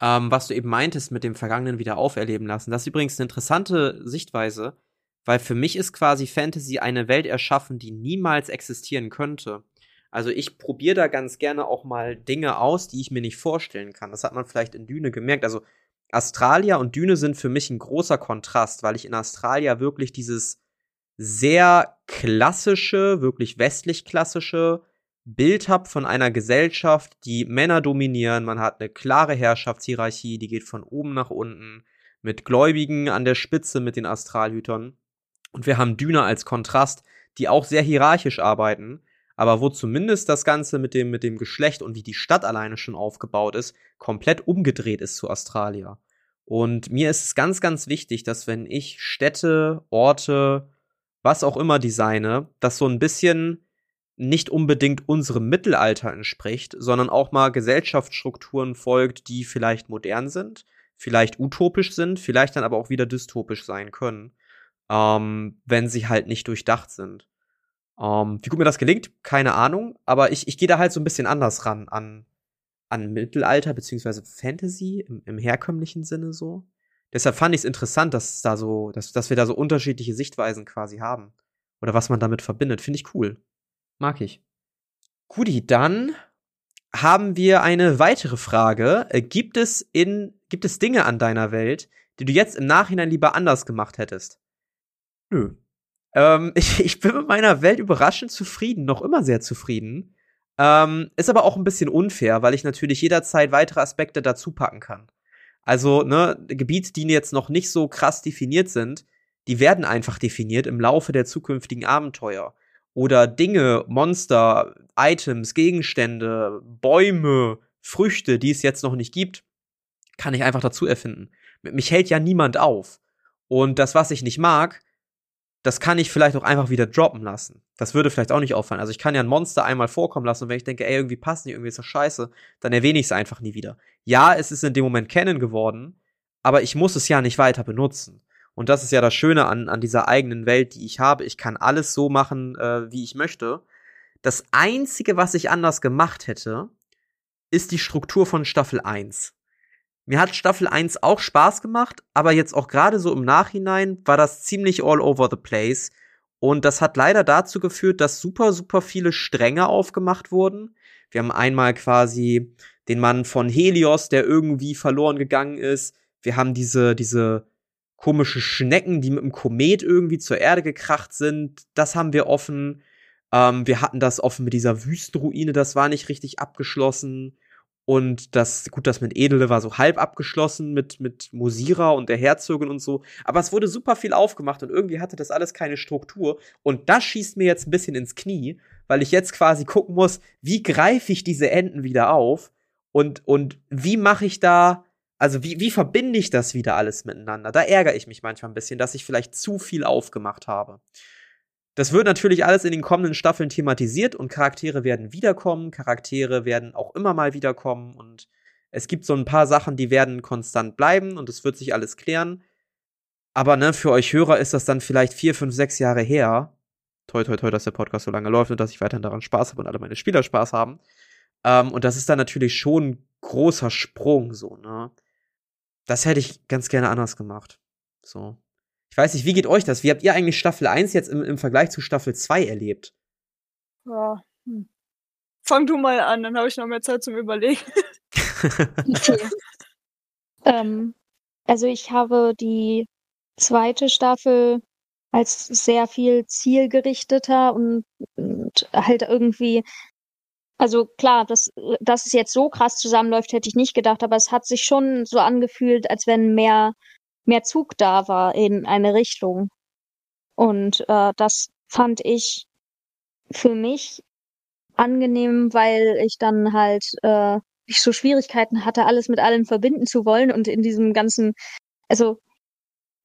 Ähm, was du eben meintest mit dem Vergangenen wieder auferleben lassen, das ist übrigens eine interessante Sichtweise, weil für mich ist quasi Fantasy eine Welt erschaffen, die niemals existieren könnte. Also ich probiere da ganz gerne auch mal Dinge aus, die ich mir nicht vorstellen kann. Das hat man vielleicht in Düne gemerkt. Also Australia und Düne sind für mich ein großer Kontrast, weil ich in Australia wirklich dieses sehr klassische, wirklich westlich klassische Bild habe von einer Gesellschaft, die Männer dominieren. Man hat eine klare Herrschaftshierarchie, die geht von oben nach unten, mit Gläubigen an der Spitze, mit den Astralhütern. Und wir haben Düne als Kontrast, die auch sehr hierarchisch arbeiten, aber wo zumindest das Ganze mit dem, mit dem Geschlecht und wie die Stadt alleine schon aufgebaut ist, komplett umgedreht ist zu Australia. Und mir ist es ganz, ganz wichtig, dass wenn ich Städte, Orte, was auch immer designe, das so ein bisschen nicht unbedingt unserem Mittelalter entspricht, sondern auch mal Gesellschaftsstrukturen folgt, die vielleicht modern sind, vielleicht utopisch sind, vielleicht dann aber auch wieder dystopisch sein können, ähm, wenn sie halt nicht durchdacht sind. Ähm, wie gut mir das gelingt, keine Ahnung, aber ich, ich gehe da halt so ein bisschen anders ran an, an Mittelalter beziehungsweise Fantasy im, im herkömmlichen Sinne so. Deshalb fand ich es interessant, dass da so, dass, dass wir da so unterschiedliche Sichtweisen quasi haben. Oder was man damit verbindet. Finde ich cool. Mag ich. Guti, dann haben wir eine weitere Frage. Äh, Gibt es in, gibt es Dinge an deiner Welt, die du jetzt im Nachhinein lieber anders gemacht hättest? Nö. Ähm, ich, ich bin mit meiner Welt überraschend zufrieden, noch immer sehr zufrieden. Ähm, ist aber auch ein bisschen unfair, weil ich natürlich jederzeit weitere Aspekte dazu packen kann. Also, ne, Gebiete, die jetzt noch nicht so krass definiert sind, die werden einfach definiert im Laufe der zukünftigen Abenteuer. Oder Dinge, Monster, Items, Gegenstände, Bäume, Früchte, die es jetzt noch nicht gibt, kann ich einfach dazu erfinden. Mich hält ja niemand auf. Und das, was ich nicht mag, das kann ich vielleicht auch einfach wieder droppen lassen. Das würde vielleicht auch nicht auffallen. Also ich kann ja ein Monster einmal vorkommen lassen und wenn ich denke, ey, irgendwie passt nicht, irgendwie ist das scheiße, dann erwähne ich es einfach nie wieder. Ja, es ist in dem Moment kennen geworden, aber ich muss es ja nicht weiter benutzen. Und das ist ja das Schöne an, an dieser eigenen Welt, die ich habe. Ich kann alles so machen, äh, wie ich möchte. Das Einzige, was ich anders gemacht hätte, ist die Struktur von Staffel 1. Mir hat Staffel 1 auch Spaß gemacht, aber jetzt auch gerade so im Nachhinein war das ziemlich all over the place. Und das hat leider dazu geführt, dass super, super viele Stränge aufgemacht wurden. Wir haben einmal quasi den Mann von Helios, der irgendwie verloren gegangen ist. Wir haben diese, diese komische Schnecken, die mit dem Komet irgendwie zur Erde gekracht sind. Das haben wir offen. Ähm, wir hatten das offen mit dieser Wüstenruine, das war nicht richtig abgeschlossen. Und das, gut, das mit Edele war so halb abgeschlossen mit, mit Musira und der Herzogin und so. Aber es wurde super viel aufgemacht und irgendwie hatte das alles keine Struktur. Und das schießt mir jetzt ein bisschen ins Knie, weil ich jetzt quasi gucken muss, wie greife ich diese Enden wieder auf und, und wie mache ich da, also wie, wie verbinde ich das wieder alles miteinander? Da ärgere ich mich manchmal ein bisschen, dass ich vielleicht zu viel aufgemacht habe. Das wird natürlich alles in den kommenden Staffeln thematisiert und Charaktere werden wiederkommen, Charaktere werden auch immer mal wiederkommen und es gibt so ein paar Sachen, die werden konstant bleiben und es wird sich alles klären. Aber ne, für euch Hörer ist das dann vielleicht vier, fünf, sechs Jahre her. Toi, toi, toi, dass der Podcast so lange läuft und dass ich weiterhin daran Spaß habe und alle meine Spieler Spaß haben. Ähm, und das ist dann natürlich schon ein großer Sprung, so, ne? Das hätte ich ganz gerne anders gemacht. So. Ich weiß nicht, wie geht euch das? Wie habt ihr eigentlich Staffel 1 jetzt im, im Vergleich zu Staffel 2 erlebt? Ja. Hm. Fang du mal an, dann habe ich noch mehr Zeit zum Überlegen. okay. ähm, also ich habe die zweite Staffel als sehr viel zielgerichteter und, und halt irgendwie, also klar, dass, dass es jetzt so krass zusammenläuft, hätte ich nicht gedacht, aber es hat sich schon so angefühlt, als wenn mehr mehr Zug da war in eine Richtung. Und äh, das fand ich für mich angenehm, weil ich dann halt äh, ich so Schwierigkeiten hatte, alles mit allem verbinden zu wollen und in diesem ganzen, also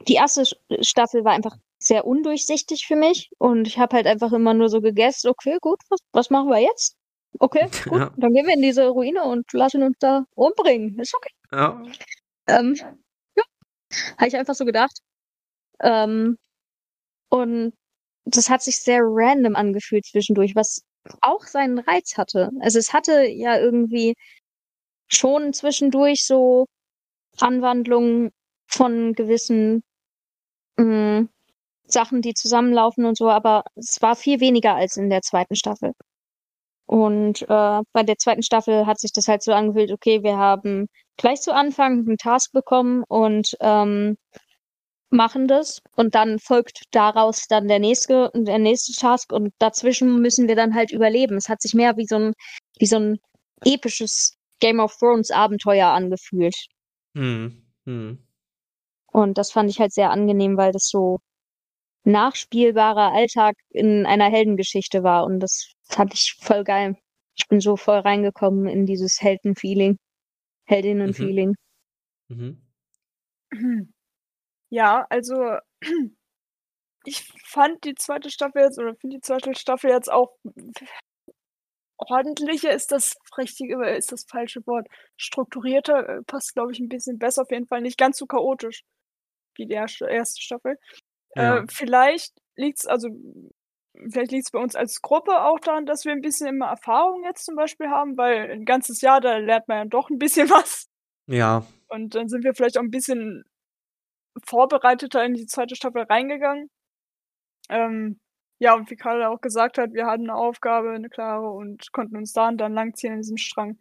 die erste Staffel war einfach sehr undurchsichtig für mich und ich habe halt einfach immer nur so gegessen, okay, gut, was, was machen wir jetzt? Okay, gut, ja. dann gehen wir in diese Ruine und lassen uns da umbringen. Ist okay. Ja. Ähm, habe ich einfach so gedacht. Ähm, und das hat sich sehr random angefühlt zwischendurch, was auch seinen Reiz hatte. Also es hatte ja irgendwie schon zwischendurch so Anwandlungen von gewissen mh, mm, Sachen, die zusammenlaufen und so, aber es war viel weniger als in der zweiten Staffel. Und äh, bei der zweiten Staffel hat sich das halt so angefühlt, okay, wir haben gleich zu Anfang einen Task bekommen und ähm, machen das. Und dann folgt daraus dann der nächste, der nächste Task und dazwischen müssen wir dann halt überleben. Es hat sich mehr wie so ein, wie so ein episches Game of Thrones Abenteuer angefühlt. Hm. Hm. Und das fand ich halt sehr angenehm, weil das so nachspielbarer Alltag in einer Heldengeschichte war. Und das fand ich voll geil. Ich bin so voll reingekommen in dieses Heldenfeeling. Heldinnenfeeling. Mhm. Mhm. Ja, also ich fand die zweite Staffel jetzt, oder finde die zweite Staffel jetzt auch ordentlicher ist das richtige, ist das falsche Wort. Strukturierter äh, passt, glaube ich, ein bisschen besser. Auf jeden Fall nicht ganz so chaotisch wie die erste Staffel. Ja. Äh, vielleicht liegt es, also vielleicht liegt es bei uns als Gruppe auch daran, dass wir ein bisschen immer Erfahrung jetzt zum Beispiel haben, weil ein ganzes Jahr, da lernt man ja doch ein bisschen was. Ja. Und dann sind wir vielleicht auch ein bisschen vorbereiteter in die zweite Staffel reingegangen. Ähm, ja, und wie Karl auch gesagt hat, wir hatten eine Aufgabe, eine klare und konnten uns da und dann langziehen in diesem Strang.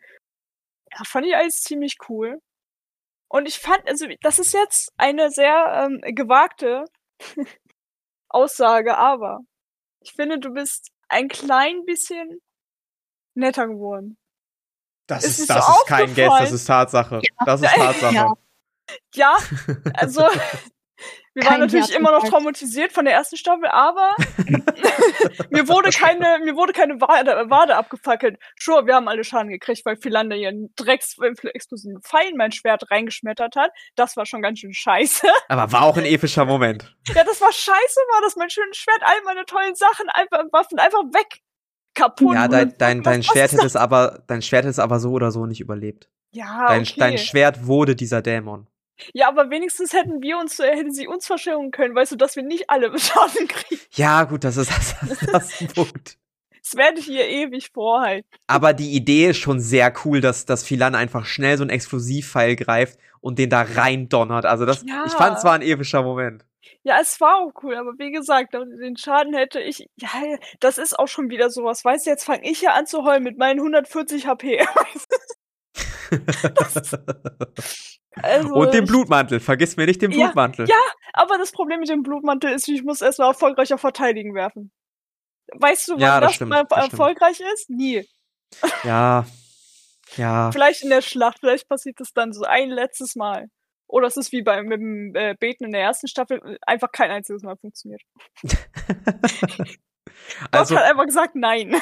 Ja, fand ich alles ziemlich cool. Und ich fand, also das ist jetzt eine sehr ähm, gewagte Aussage, aber ich finde, du bist ein klein bisschen netter geworden. Das Ist ist, das so ist kein Guess, das ist Tatsache. Das ist Tatsache. Ja. Ja, also wir Kein waren natürlich immer noch traumatisiert von der ersten Staffel, aber mir wurde keine, mir wurde keine Wade, Wade abgefackelt. Sure, wir haben alle Schaden gekriegt, weil Philander ihren Drecks-explosiven Pfeil in mein Schwert reingeschmettert hat. Das war schon ganz schön scheiße. Aber war auch ein epischer Moment. Ja, das war scheiße, war das mein schönes Schwert, all meine tollen Sachen, einfach Waffen einfach weg. Kaputt. Ja, dein, dein, dein Schwert ist hätte es aber, dein Schwert hätte es aber so oder so nicht überlebt. Ja, Dein, okay. dein Schwert wurde dieser Dämon. Ja, aber wenigstens hätten wir uns, äh, hätten sie uns verschirren können, weißt du, dass wir nicht alle Schaden kriegen. Ja, gut, das ist das, das, das ist Punkt. Das werde ich ihr ewig vorhalten. Aber die Idee ist schon sehr cool, dass, dass Philan einfach schnell so einen Explosivpfeil greift und den da rein donnert. Also das, Ja. ich fand es war ein epischer Moment. Ja, es war auch cool, aber wie gesagt, den Schaden hätte ich, ja, das ist auch schon wieder sowas. Weißt du, jetzt fange ich ja an zu heulen mit meinen 140 HP. Also, und den Blutmantel. Vergiss mir nicht den Ja, Blutmantel. ja. Aber das Problem mit dem Blutmantel ist, ich muss erstmal erfolgreich auf Verteidigen werfen. Weißt du, wann Ja, das das, stimmt, mal das stimmt. erfolgreich ist? Nie. Ja. Ja. Vielleicht in der Schlacht, vielleicht passiert das dann so ein letztes Mal. Oder es ist wie beim mit dem äh, Beten in der ersten Staffel, einfach kein einziges Mal funktioniert. also, Gott hat einfach gesagt, nein.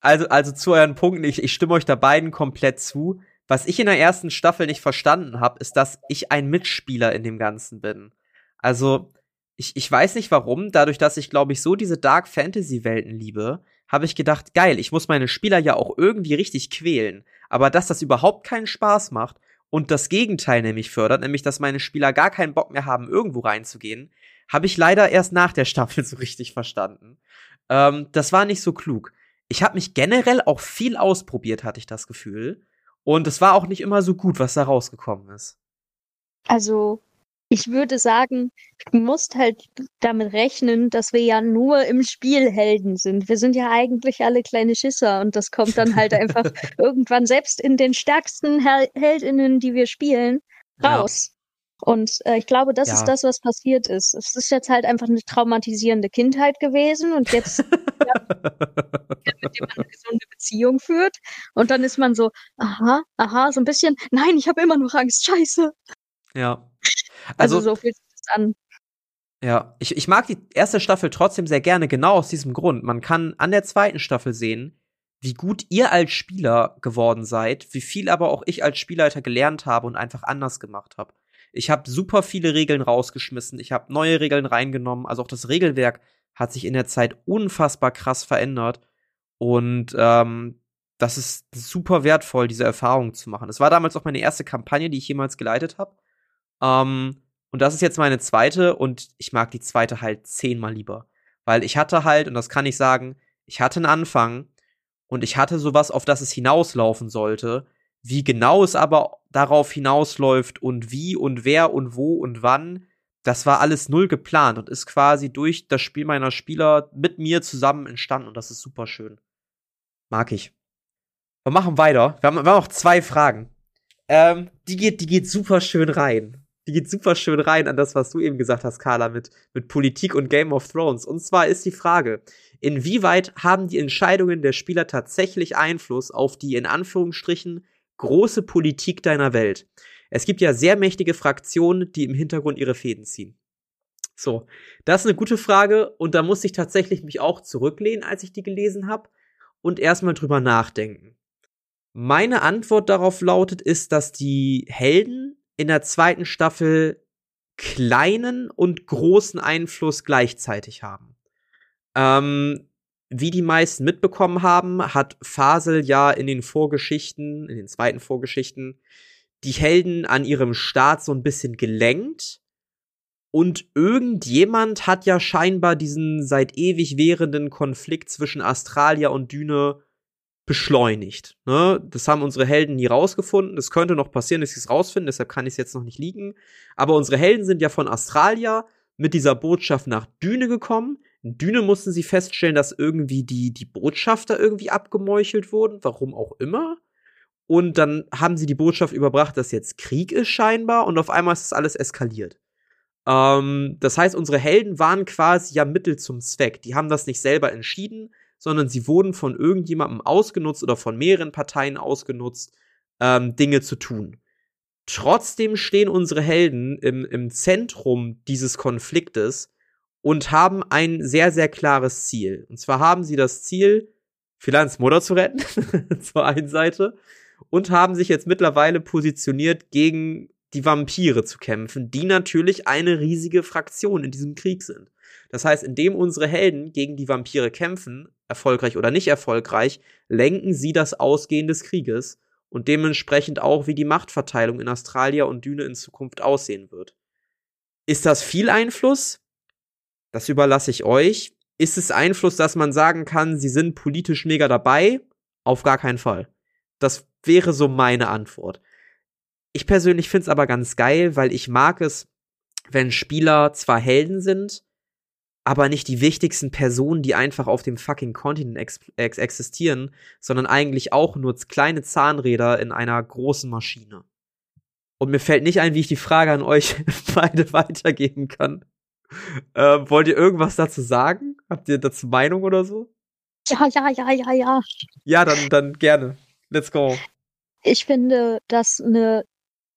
also, also zu euren Punkten, ich, ich stimme euch da beiden komplett zu. Was ich in der ersten Staffel nicht verstanden habe, ist, dass ich ein Mitspieler in dem Ganzen bin. Also, ich, ich weiß nicht warum, dadurch, dass ich, glaube ich, so diese Dark Fantasy-Welten liebe, habe ich gedacht, geil, ich muss meine Spieler ja auch irgendwie richtig quälen. Aber dass das überhaupt keinen Spaß macht und das Gegenteil nämlich fördert, nämlich dass meine Spieler gar keinen Bock mehr haben, irgendwo reinzugehen, habe ich leider erst nach der Staffel so richtig verstanden. Ähm, das war nicht so klug. Ich habe mich generell auch viel ausprobiert, hatte ich das Gefühl. Und es war auch nicht immer so gut, was da rausgekommen ist. Also, ich würde sagen, du musst halt damit rechnen, dass wir ja nur im Spiel Helden sind. Wir sind ja eigentlich alle kleine Schisser und das kommt dann halt einfach irgendwann selbst in den stärksten Hel Heldinnen, die wir spielen, raus. Und äh, ich glaube, das Ja. ist das, was passiert ist. Es ist jetzt halt einfach eine traumatisierende Kindheit gewesen und jetzt mit dem man eine gesunde Beziehung führt. Und dann ist man so, aha, aha, so ein bisschen, nein, ich habe immer noch Angst, scheiße. ja. Also, Also, so fühlt sich das an. ja, ich, ich mag die erste Staffel trotzdem sehr gerne, genau aus diesem Grund. Man kann an der zweiten Staffel sehen, wie gut ihr als Spieler geworden seid, wie viel aber auch ich als Spielleiter gelernt habe und einfach anders gemacht habe. Ich habe super viele Regeln rausgeschmissen, ich habe neue Regeln reingenommen, also auch das Regelwerk hat sich in der Zeit unfassbar krass verändert. Und ähm, das ist super wertvoll, diese Erfahrung zu machen. Es war damals auch meine erste Kampagne, die ich jemals geleitet habe. Ähm, und das ist jetzt meine zweite und ich mag die zweite halt zehnmal lieber. Weil ich hatte halt, und das kann ich sagen, ich hatte einen Anfang und ich hatte sowas, auf das es hinauslaufen sollte. Wie genau es aber darauf hinausläuft und wie und wer und wo und wann, das war alles null geplant und ist quasi durch das Spiel meiner Spieler mit mir zusammen entstanden und das ist super schön. Mag ich. Wir machen weiter. Wir haben, wir haben noch zwei Fragen. Ähm, die geht, die geht super schön rein. Die geht super schön rein an das, was du eben gesagt hast, Carla, mit, mit Politik und Game of Thrones. Und zwar ist die Frage, inwieweit haben die Entscheidungen der Spieler tatsächlich Einfluss auf die, in Anführungsstrichen, große Politik deiner Welt? Es gibt ja sehr mächtige Fraktionen, die im Hintergrund ihre Fäden ziehen. So, das ist eine gute Frage und da musste ich tatsächlich mich auch zurücklehnen, als ich die gelesen habe und erstmal drüber nachdenken. Meine Antwort darauf lautet ist, dass die Helden in der zweiten Staffel kleinen und großen Einfluss gleichzeitig haben. Ähm, wie die meisten mitbekommen haben, hat Fasel ja in den Vorgeschichten, in den zweiten Vorgeschichten, die Helden an ihrem Start so ein bisschen gelenkt. Und irgendjemand hat ja scheinbar diesen seit ewig währenden Konflikt zwischen Australia und Düne beschleunigt. Ne? Das haben unsere Helden nie rausgefunden. Es könnte noch passieren, dass sie es rausfinden, deshalb kann ich es jetzt noch nicht liegen. Aber unsere Helden sind ja von Australia mit dieser Botschaft nach Düne gekommen. In Düne mussten sie feststellen, dass irgendwie die, die Botschafter irgendwie abgemeuchelt wurden, warum auch immer. Und dann haben sie die Botschaft überbracht, dass jetzt Krieg ist scheinbar und auf einmal ist das alles eskaliert. Ähm, das heißt, unsere Helden waren quasi ja Mittel zum Zweck. Die haben das nicht selber entschieden, sondern sie wurden von irgendjemandem ausgenutzt oder von mehreren Parteien ausgenutzt, ähm, Dinge zu tun. Trotzdem stehen unsere Helden im, im Zentrum dieses Konfliktes und haben ein sehr, sehr klares Ziel. Und zwar haben sie das Ziel, Philans Mutter zu retten, zur einen Seite, und haben sich jetzt mittlerweile positioniert, gegen die Vampire zu kämpfen, die natürlich eine riesige Fraktion in diesem Krieg sind. Das heißt, indem unsere Helden gegen die Vampire kämpfen, erfolgreich oder nicht erfolgreich, lenken sie das Ausgehen des Krieges und dementsprechend auch, wie die Machtverteilung in Australia und Düne in Zukunft aussehen wird. Ist das viel Einfluss? Das überlasse ich euch. Ist es Einfluss, dass man sagen kann, sie sind politisch mega dabei? Auf gar keinen Fall. Das wäre so meine Antwort. Ich persönlich finde es aber ganz geil, weil ich mag es, wenn Spieler zwar Helden sind, aber nicht die wichtigsten Personen, die einfach auf dem fucking Kontinent ex ex existieren, sondern eigentlich auch nur kleine Zahnräder in einer großen Maschine. Und mir fällt nicht ein, wie ich die Frage an euch beide weitergeben kann. Ähm, wollt ihr irgendwas dazu sagen? Habt ihr dazu Meinung oder so? Ja, ja, ja, ja, ja. Ja, dann, dann gerne. Let's go. Ich finde das eine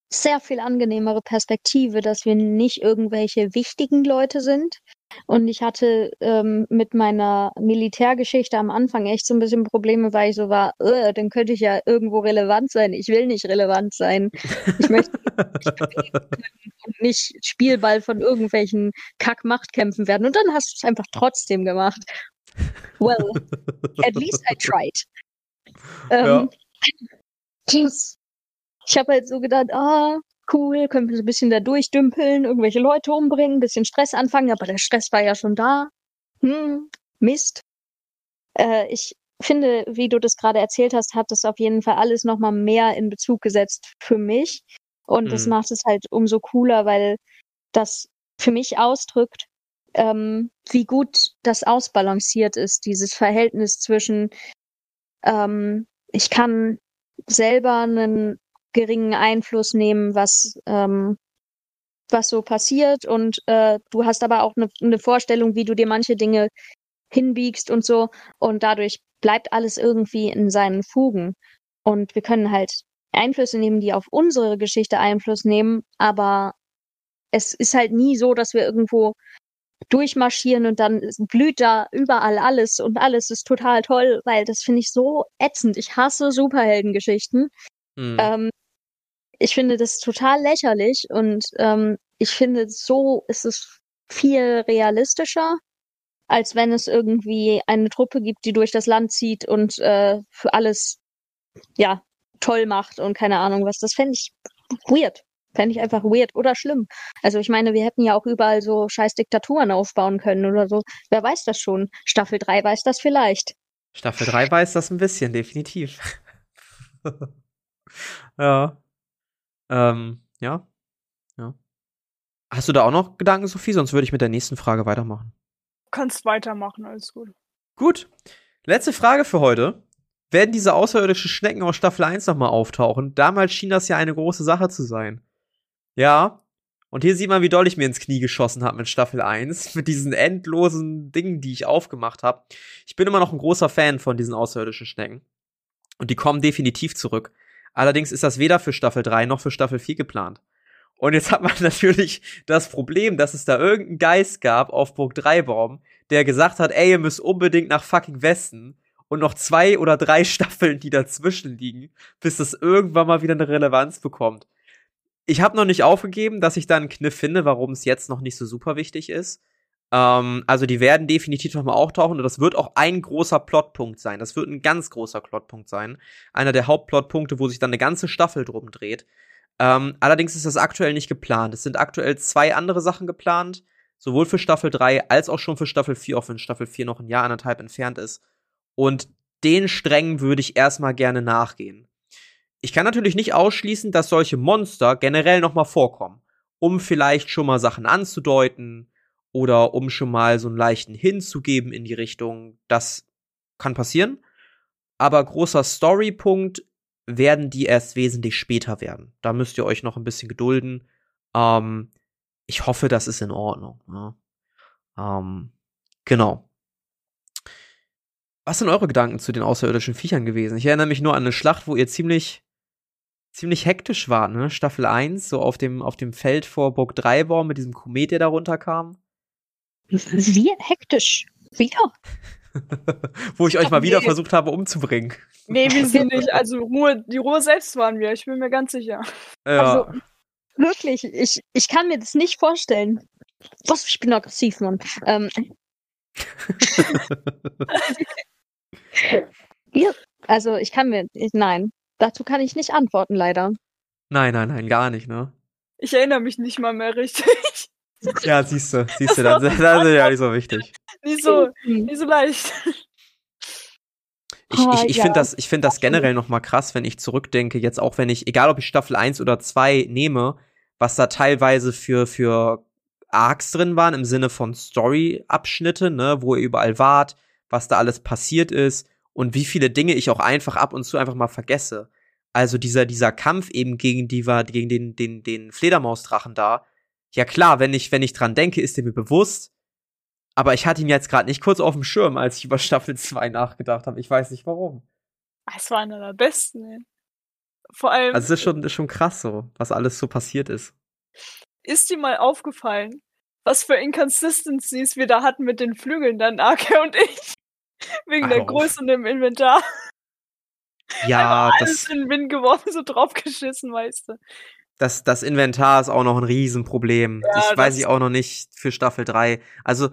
sehr viel angenehmere Perspektive, dass wir nicht irgendwelche wichtigen Leute sind. Und ich hatte ähm, mit meiner Militärgeschichte am Anfang echt so ein bisschen Probleme, weil ich so war, äh, dann könnte ich ja irgendwo relevant sein. Ich will nicht relevant sein. Ich möchte und nicht Spielball von irgendwelchen Kack-Machtkämpfen werden. Und dann hast du es einfach trotzdem gemacht. Well, at least I tried. Ähm, ja. Ich habe halt so gedacht, ah, cool, können wir so ein bisschen da durchdümpeln, irgendwelche Leute umbringen, ein bisschen Stress anfangen, aber der Stress war ja schon da. Hm, Mist. Äh, ich finde, wie du das gerade erzählt hast, hat das auf jeden Fall alles nochmal mehr in Bezug gesetzt für mich. Und mhm. das macht es halt umso cooler, weil das für mich ausdrückt, ähm, wie gut das ausbalanciert ist, dieses Verhältnis zwischen, ähm, ich kann selber einen geringen Einfluss nehmen, was, ähm, was so passiert. Und äh, du hast aber auch eine ne Vorstellung, wie du dir manche Dinge hinbiegst und so. Und dadurch bleibt alles irgendwie in seinen Fugen. Und wir können halt Einflüsse nehmen, die auf unsere Geschichte Einfluss nehmen, aber es ist halt nie so, dass wir irgendwo durchmarschieren und dann blüht da überall alles und alles ist total toll, weil das finde ich so ätzend. Ich hasse Superheldengeschichten. Mhm. Ähm, ich finde das total lächerlich und ähm, ich finde, so ist es viel realistischer, als wenn es irgendwie eine Truppe gibt, die durch das Land zieht und äh, für alles ja toll macht und keine Ahnung was. Das fände ich weird. Fände ich einfach weird oder schlimm. Also ich meine, wir hätten ja auch überall so scheiß Diktaturen aufbauen können oder so. Wer weiß das schon? Staffel 3 weiß das vielleicht. Staffel 3 weiß das ein bisschen, definitiv. ja. Ähm, ja. Ja. Hast du da auch noch Gedanken, Sophie? Sonst würde ich mit der nächsten Frage weitermachen. Du kannst weitermachen, alles gut. Gut. Letzte Frage für heute. Werden diese außerirdischen Schnecken aus Staffel 1 nochmal auftauchen? Damals schien das ja eine große Sache zu sein. Ja. Und hier sieht man, wie doll ich mir ins Knie geschossen habe mit Staffel 1, mit diesen endlosen Dingen, die ich aufgemacht habe. Ich bin immer noch ein großer Fan von diesen außerirdischen Schnecken. Und die kommen definitiv zurück. Allerdings ist das weder für Staffel 3 noch für Staffel 4 geplant. Und jetzt hat man natürlich das Problem, dass es da irgendeinen Geist gab auf Burg Dreibaum, der gesagt hat, ey, ihr müsst unbedingt nach fucking Westen und noch zwei oder drei Staffeln, die dazwischen liegen, bis das irgendwann mal wieder eine Relevanz bekommt. Ich habe noch nicht aufgegeben, dass ich da einen Kniff finde, warum es jetzt noch nicht so super wichtig ist. Ähm, also die werden definitiv nochmal auftauchen und das wird auch ein großer Plotpunkt sein. Das wird ein ganz großer Plotpunkt sein. Einer der Hauptplotpunkte, wo sich dann eine ganze Staffel drum dreht. Ähm, allerdings ist das aktuell nicht geplant. Es sind aktuell zwei andere Sachen geplant, sowohl für Staffel 3 als auch schon für Staffel 4, auch wenn Staffel 4 noch ein Jahr, anderthalb entfernt ist. Und den Strängen würde ich erstmal gerne nachgehen. Ich kann natürlich nicht ausschließen, dass solche Monster generell nochmal vorkommen, um vielleicht schon mal Sachen anzudeuten, oder um schon mal so einen leichten hinzugeben in die Richtung, das kann passieren. Aber großer Storypunkt werden die erst wesentlich später werden. Da müsst ihr euch noch ein bisschen gedulden. Ähm, ich hoffe, das ist in Ordnung. Ne? Ähm, genau. Was sind eure Gedanken zu den außerirdischen Viechern gewesen? Ich erinnere mich nur an eine Schlacht, wo ihr ziemlich, ziemlich hektisch wart, ne? Staffel 1, so auf dem, auf dem Feld vor Burg Dreibor mit diesem Komet, der da runterkam. Wir hektisch. Wir. wo ich euch mal nee. wieder versucht habe umzubringen. Nee, wir sind nicht. Also Ruhe, die Ruhe selbst waren wir, ich bin mir ganz sicher. Ja. Also, Wirklich, ich, ich kann mir das nicht vorstellen. Was, ich bin aggressiv, Mann. Ähm, ja, also ich kann mir, ich, nein, dazu kann ich nicht antworten, leider. nein, nein, nein, gar nicht, ne? Ich erinnere mich nicht mal mehr richtig. Ja, siehst du, siehst du, war das ist ja nicht so wichtig. nicht so, Hm. nicht so leicht. Ich, ich, ich ja. finde das, ich find das generell noch mal krass, wenn ich zurückdenke, jetzt auch wenn ich, egal ob ich Staffel 1 oder 2 nehme, was da teilweise für, für Arcs drin waren, im Sinne von Story-Abschnitte, ne, wo ihr überall wart, was da alles passiert ist und wie viele Dinge ich auch einfach ab und zu einfach mal vergesse. Also dieser, dieser Kampf eben gegen die war, gegen den, den, den Fledermausdrachen da. Ja klar, wenn ich, wenn ich dran denke, ist der mir bewusst. Aber ich hatte ihn jetzt gerade nicht kurz auf dem Schirm, als ich über Staffel 2 nachgedacht habe. Ich weiß nicht warum. Es war einer der besten, ey. Vor allem, Also es ist schon, ist schon krass so, was alles so passiert ist. ist dir mal aufgefallen, was für Inconsistencies wir da hatten mit den Flügeln, dann Ake und ich? Wegen der. Größe im Inventar. Ja, Alles das, in den Wind geworfen, so draufgeschissen, weißt du. Das, das Inventar ist auch noch ein Riesenproblem. Ja, ich weiß das- ich auch noch nicht für Staffel 3. Also,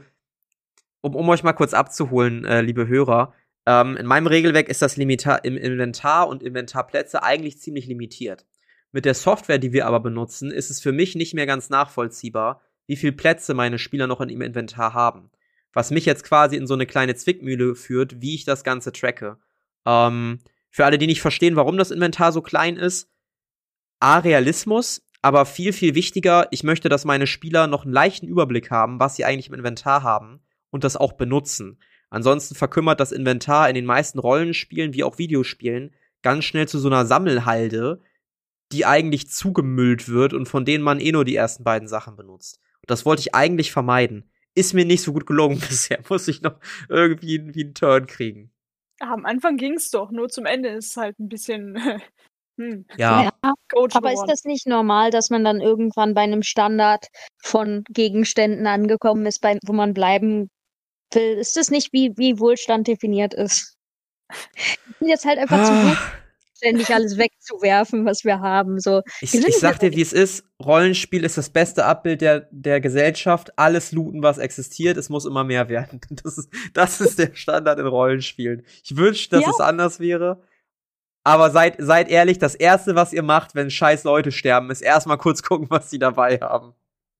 um, um euch mal kurz abzuholen, äh, liebe Hörer, ähm, in meinem Regelwerk ist das Limita im Inventar und Inventarplätze eigentlich ziemlich limitiert. Mit der Software, die wir aber benutzen, ist es für mich nicht mehr ganz nachvollziehbar, wie viel Plätze meine Spieler noch in ihrem Inventar haben. Was mich jetzt quasi in so eine kleine Zwickmühle führt, wie ich das Ganze tracke. Ähm, für alle, die nicht verstehen, warum das Inventar so klein ist, A, Realismus, aber viel, viel wichtiger, ich möchte, dass meine Spieler noch einen leichten Überblick haben, was sie eigentlich im Inventar haben und das auch benutzen. Ansonsten verkümmert das Inventar in den meisten Rollenspielen wie auch Videospielen ganz schnell zu so einer Sammelhalde, die eigentlich zugemüllt wird und von denen man eh nur die ersten beiden Sachen benutzt. Und das wollte ich eigentlich vermeiden. Ist mir nicht so gut gelungen bisher. Muss ich noch irgendwie einen Turn kriegen. Ah, am Anfang ging's doch, nur zum Ende ist es halt ein bisschen hm, Ja, Coach aber ist das nicht normal, dass man dann irgendwann bei einem Standard von Gegenständen angekommen ist, bei, wo man bleiben will? Ist das nicht, wie, wie Wohlstand definiert ist? Wir sind jetzt halt einfach zu Ah. gut, ständig alles wegzuwerfen, was wir haben. So, Ich, ich sag dir, wie es ist. Rollenspiel ist das beste Abbild der, der Gesellschaft. Alles looten, was existiert. Es muss immer mehr werden. Das ist, das ist der Standard in Rollenspielen. Ich wünschte, dass Ja. es anders wäre. Aber seid, seid ehrlich, das erste, was ihr macht, wenn scheiß Leute sterben, ist erstmal kurz gucken, was sie dabei haben.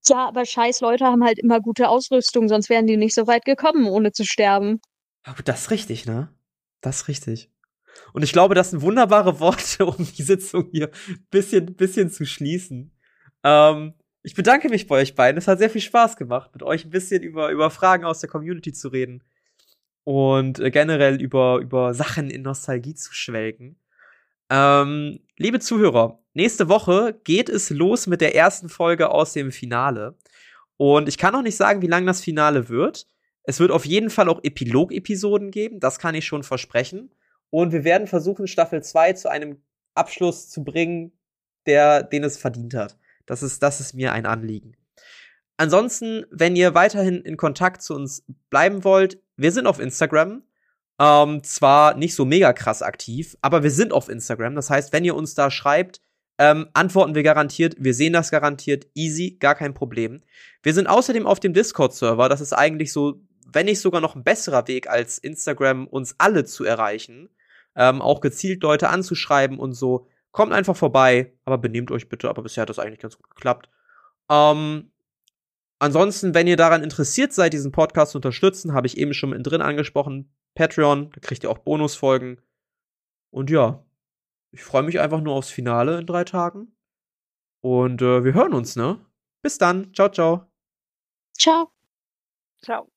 ja, aber scheiß Leute haben halt immer gute Ausrüstung, sonst wären die nicht so weit gekommen, ohne zu sterben. Aber das ist richtig, ne? Das ist richtig. Und ich glaube, das sind wunderbare Worte, um die Sitzung hier bisschen, bisschen zu schließen. Ähm, ich bedanke mich bei euch beiden. Es hat sehr viel Spaß gemacht, mit euch ein bisschen über, über Fragen aus der Community zu reden. Und äh, generell über, über Sachen in Nostalgie zu schwelgen. Ähm, liebe Zuhörer, nächste Woche geht es los mit der ersten Folge aus dem Finale. Und ich kann noch nicht sagen, wie lang das Finale wird. Es wird auf jeden Fall auch Epilog-Episoden geben, das kann ich schon versprechen. Und wir werden versuchen, Staffel 2 zu einem Abschluss zu bringen, der, den es verdient hat. Das ist, das ist mir ein Anliegen. Ansonsten, wenn ihr weiterhin in Kontakt zu uns bleiben wollt, wir sind auf Instagram. Ähm, zwar nicht so mega krass aktiv, aber wir sind auf Instagram. Das heißt, wenn ihr uns da schreibt, ähm, antworten wir garantiert. Wir sehen das garantiert. Easy, gar kein Problem. Wir sind außerdem auf dem Discord-Server. Das ist eigentlich so, wenn nicht sogar noch ein besserer Weg als Instagram, uns alle zu erreichen. Ähm, auch gezielt Leute anzuschreiben und so. Kommt einfach vorbei, aber benehmt euch bitte. Aber bisher hat das eigentlich ganz gut geklappt. Ähm, ansonsten, wenn ihr daran interessiert seid, diesen Podcast zu unterstützen, habe ich eben schon mit drin angesprochen. Patreon, da kriegt ihr auch Bonusfolgen. Und ja, ich freue mich einfach nur aufs Finale in drei Tagen. Und äh, wir hören uns, ne? Bis dann. Ciao, ciao. Ciao. Ciao.